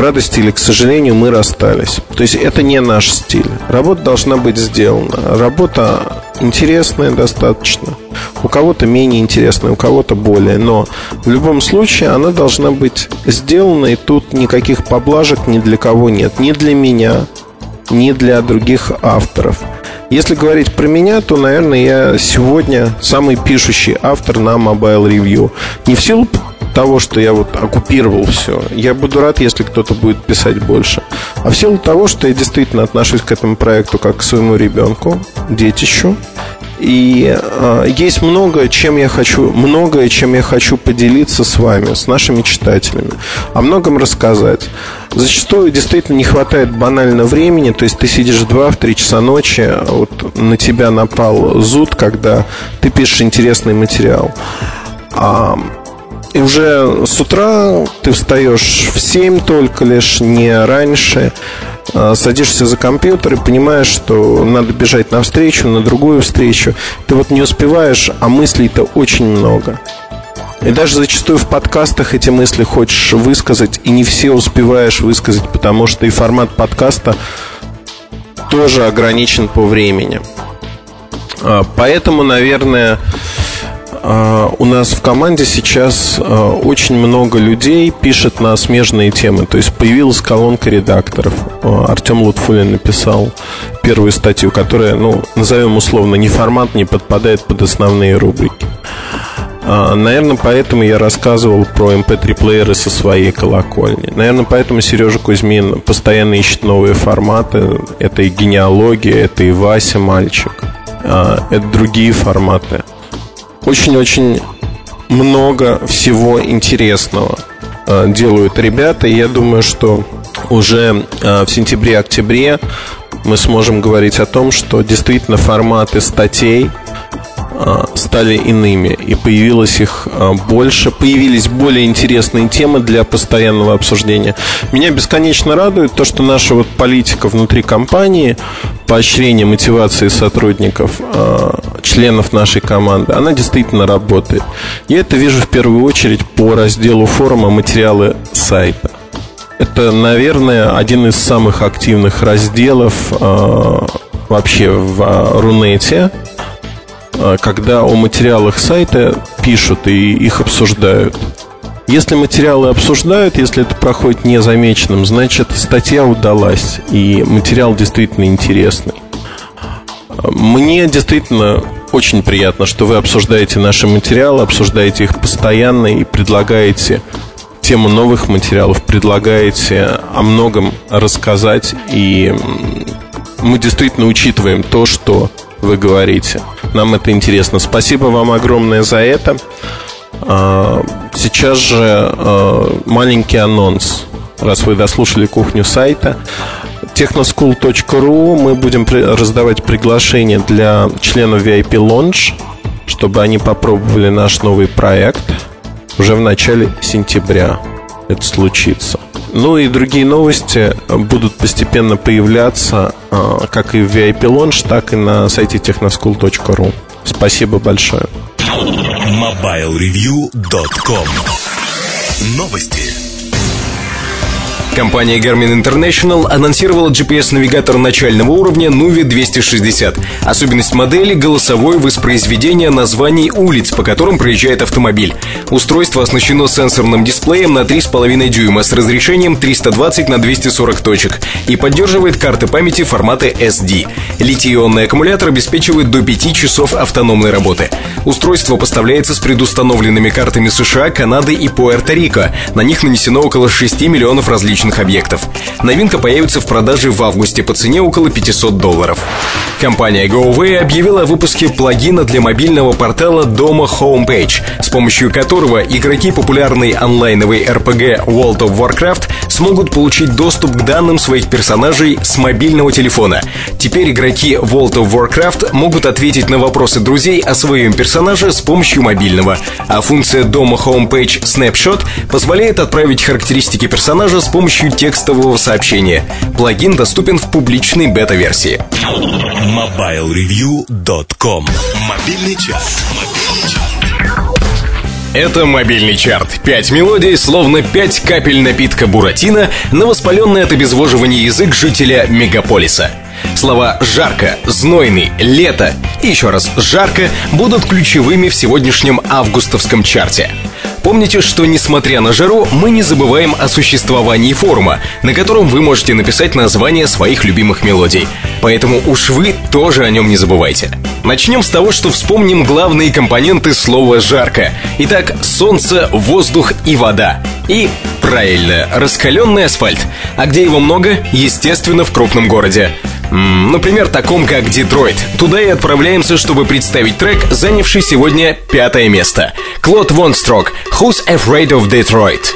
Speaker 3: к радости или к сожалению мы расстались. То есть это не наш стиль. Работа должна быть сделана. Работа интересная достаточно. У кого-то менее интересная, у кого-то более. Но в любом случае она должна быть сделана, и тут никаких поблажек ни для кого нет. Ни для меня, ни для других авторов. Если говорить про меня, то, наверное, я сегодня самый пишущий автор на Mobile Review. Не в силу того, что я вот оккупировал все. Я буду рад, если кто-то будет писать больше. А в силу того, что я действительно отношусь к этому проекту как к своему ребенку, детищу. И э, есть много, чем я хочу, многое, чем я хочу поделиться с вами, с нашими читателями, о многом рассказать. Зачастую действительно не хватает банально времени, то есть ты сидишь в 2-3 часа ночи, а вот на тебя напал зуд, когда ты пишешь интересный материал. А, и уже с утра ты встаешь в 7 только лишь, не раньше. А, садишься за компьютер и понимаешь, что надо бежать на встречу, на другую встречу. Ты вот не успеваешь, а мыслей-то очень много. И даже зачастую в подкастах эти мысли хочешь высказать, и не все успеваешь высказать, потому что и формат подкаста тоже ограничен по времени. А, поэтому, наверное, у нас в команде сейчас а, очень много людей пишет на смежные темы. То есть появилась колонка редакторов. А, Артем Лутфулин написал первую статью, которая, ну, назовем условно, не формат, не подпадает под основные рубрики. Наверное, поэтому я рассказывал про MP3-плееры со своей колокольни. Наверное, поэтому Сережа Кузьмин постоянно ищет новые форматы. Это и генеалогия, это и Вася мальчик. Это другие форматы очень-очень много всего интересного э, делают ребята. И я думаю, что уже э, в сентябре-октябре мы сможем говорить о том, что действительно форматы статей стали иными и появилось их а, больше, появились более интересные темы для постоянного обсуждения. Меня бесконечно радует то, что наша вот политика внутри компании, поощрение мотивации сотрудников, а, членов нашей команды, она действительно работает. Я это вижу в первую очередь по разделу форума материалы сайта. Это, наверное, один из самых активных разделов вообще в Рунете а, когда о материалах сайта пишут и их обсуждают. Если материалы обсуждают, если это проходит незамеченным, значит статья удалась, и материал действительно интересный. Мне действительно очень приятно, что вы обсуждаете наши материалы, обсуждаете их постоянно и предлагаете тему новых материалов, предлагаете о многом рассказать, и мы действительно учитываем то, что вы говорите. Нам это интересно. Спасибо вам огромное за это. А, сейчас же а, маленький анонс. Раз вы дослушали кухню сайта, technoschool.ru мы будем раздавать приглашения для членов VIP Launch, чтобы они попробовали наш новый проект уже в начале сентября. Это случится. Ну и другие новости будут постепенно появляться а, как и в VIP Launch, так и на сайте technoschool.ru. Спасибо большое.
Speaker 1: MobileReview.com Новости.
Speaker 2: Компания Garmin International анонсировала GPS-навигатор начального уровня Nuvi 260. Особенность модели — голосовое воспроизведение названий улиц, по которым проезжает автомобиль. Устройство оснащено сенсорным дисплеем на 3,5 дюйма с разрешением 320 на 240 точек и поддерживает карты памяти формата SD. Литий-ионный аккумулятор обеспечивает до 5 часов автономной работы. Устройство поставляется с предустановленными картами США, Канады и Пуэрто-Рико. На них нанесено около 6 миллионов различных различных объектов. Новинка появится в продаже в августе по цене около 500 долларов. Компания GoAway объявила о выпуске плагина для мобильного портала Дома Homepage, с помощью которого игроки популярной онлайновой RPG World of Warcraft смогут получить доступ к данным своих персонажей с мобильного телефона. Теперь игроки World of Warcraft могут ответить на вопросы друзей о своем персонаже с помощью мобильного, а функция Дома Homepage Snapshot позволяет отправить характеристики персонажа с помощью помощью текстового сообщения. Плагин доступен в публичной бета-версии.
Speaker 1: MobileReview.com Мобильный час.
Speaker 2: Это мобильный чарт. Пять мелодий, словно пять капель напитка Буратино на воспаленный от обезвоживания язык жителя мегаполиса. Слова «жарко», «знойный», «лето» и еще раз «жарко» будут ключевыми в сегодняшнем августовском чарте. Помните, что несмотря на жару, мы не забываем о существовании форума, на котором вы можете написать название своих любимых мелодий. Поэтому уж вы тоже о нем не забывайте. Начнем с того, что вспомним главные компоненты слова «жарко». Итак, солнце, воздух и вода. И, правильно, раскаленный асфальт. А где его много? Естественно, в крупном городе. Например, таком как Детройт. Туда и отправляемся, чтобы представить трек, занявший сегодня пятое место. Клод Вонстрок «Who's Afraid of Detroit?»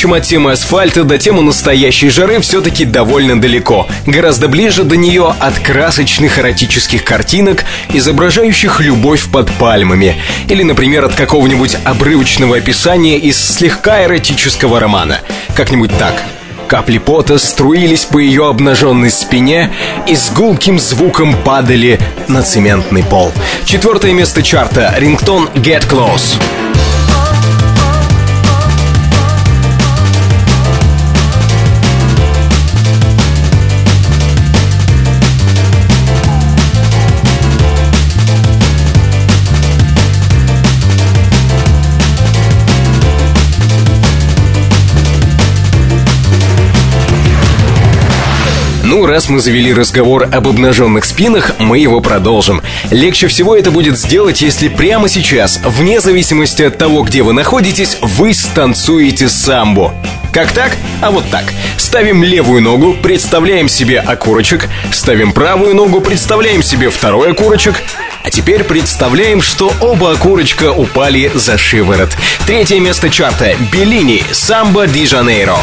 Speaker 2: Впрочем, от темы асфальта до темы настоящей жары все-таки довольно далеко. Гораздо ближе до нее от красочных эротических картинок, изображающих любовь под пальмами. Или, например, от какого-нибудь обрывочного описания из слегка эротического романа. Как-нибудь так. Капли пота струились по ее обнаженной спине и с гулким звуком падали на цементный пол. Четвертое место чарта. Рингтон «Get Close». Ну, раз мы завели разговор об обнаженных спинах, мы его продолжим. Легче всего это будет сделать, если прямо сейчас, вне зависимости от того, где вы находитесь, вы станцуете самбо. Как так? А вот так. Ставим левую ногу, представляем себе окурочек, ставим правую ногу, представляем себе второй окурочек, а теперь представляем, что оба окурочка упали за шиворот. Третье место чарта – Беллини «Самбо ди Жанейро».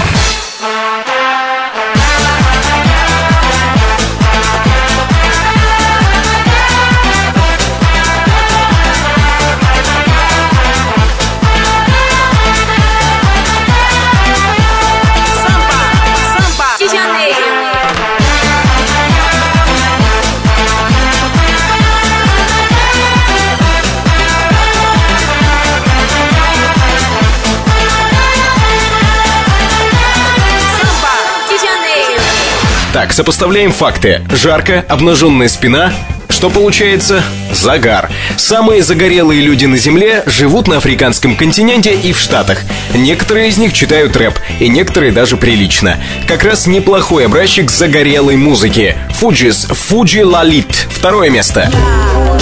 Speaker 2: Так, сопоставляем факты. Жарко, обнаженная спина. Что получается? Загар. Самые загорелые люди на Земле живут на африканском континенте и в Штатах. Некоторые из них читают рэп, и некоторые даже прилично. Как раз неплохой образчик загорелой музыки. Фуджис, Фуджи Лалит. Второе место.
Speaker 6: sit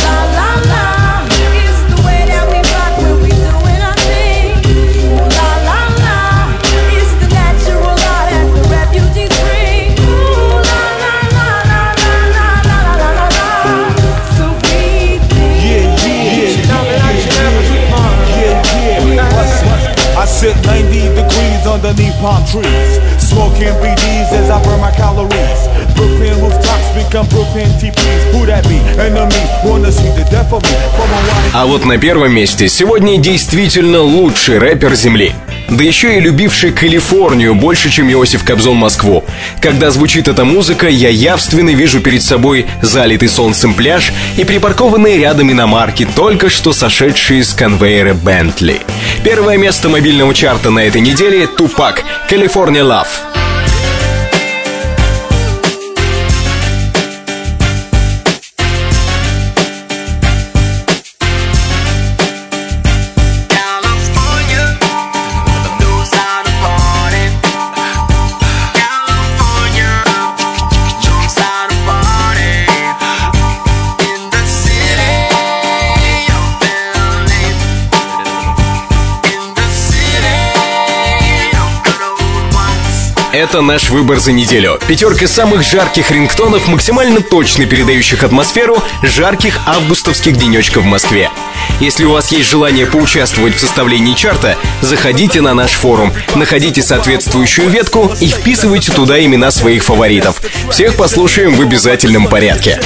Speaker 6: underneath palm trees. Smoking BDs as I burn my calories. Brooklyn rooftops become Brooklyn TPs. Who that be? Enemy. Wanna see the death of me. From a
Speaker 2: А вот на первом месте сегодня действительно лучший рэпер Земли. Да еще и любивший Калифорнию больше, чем Иосиф Кобзон Москву. Когда звучит эта музыка, я явственно вижу перед собой залитый солнцем пляж и припаркованные рядом иномарки, только что сошедшие с конвейера Бентли. Первое место мобильного чарта на этой неделе — Тупак, California Love. Это наш выбор за неделю. Пятерка самых жарких рингтонов, максимально точно передающих атмосферу жарких августовских денечков в Москве. Если у вас есть желание поучаствовать в составлении чарта, заходите на наш форум, находите соответствующую ветку и вписывайте туда имена своих фаворитов. Всех послушаем в обязательном порядке.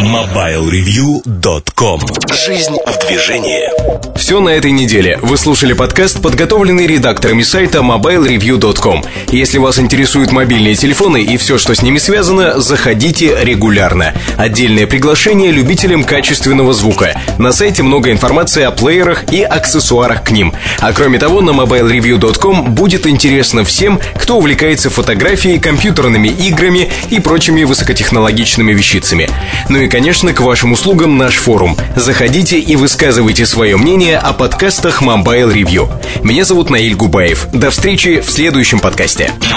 Speaker 1: MobileReview.com Жизнь в движении.
Speaker 2: Все на этой неделе. Вы слушали подкаст, подготовленный редакторами сайта MobileReview.com. Если вас интересуют мобильные телефоны и все, что с ними связано, заходите регулярно. Отдельное приглашение любителям качественного звука. На сайте много информации о плеерах и аксессуарах к ним. А кроме того, на MobileReview.com будет интересно всем, кто увлекается фотографией, компьютерными играми и прочими высокотехнологичными вещицами. Ну и, конечно, к вашим услугам наш форум. Заходите и высказывайте свое мнение о подкастах Mobile Review. Меня зовут Наиль Губаев. До встречи в следующем подкасте.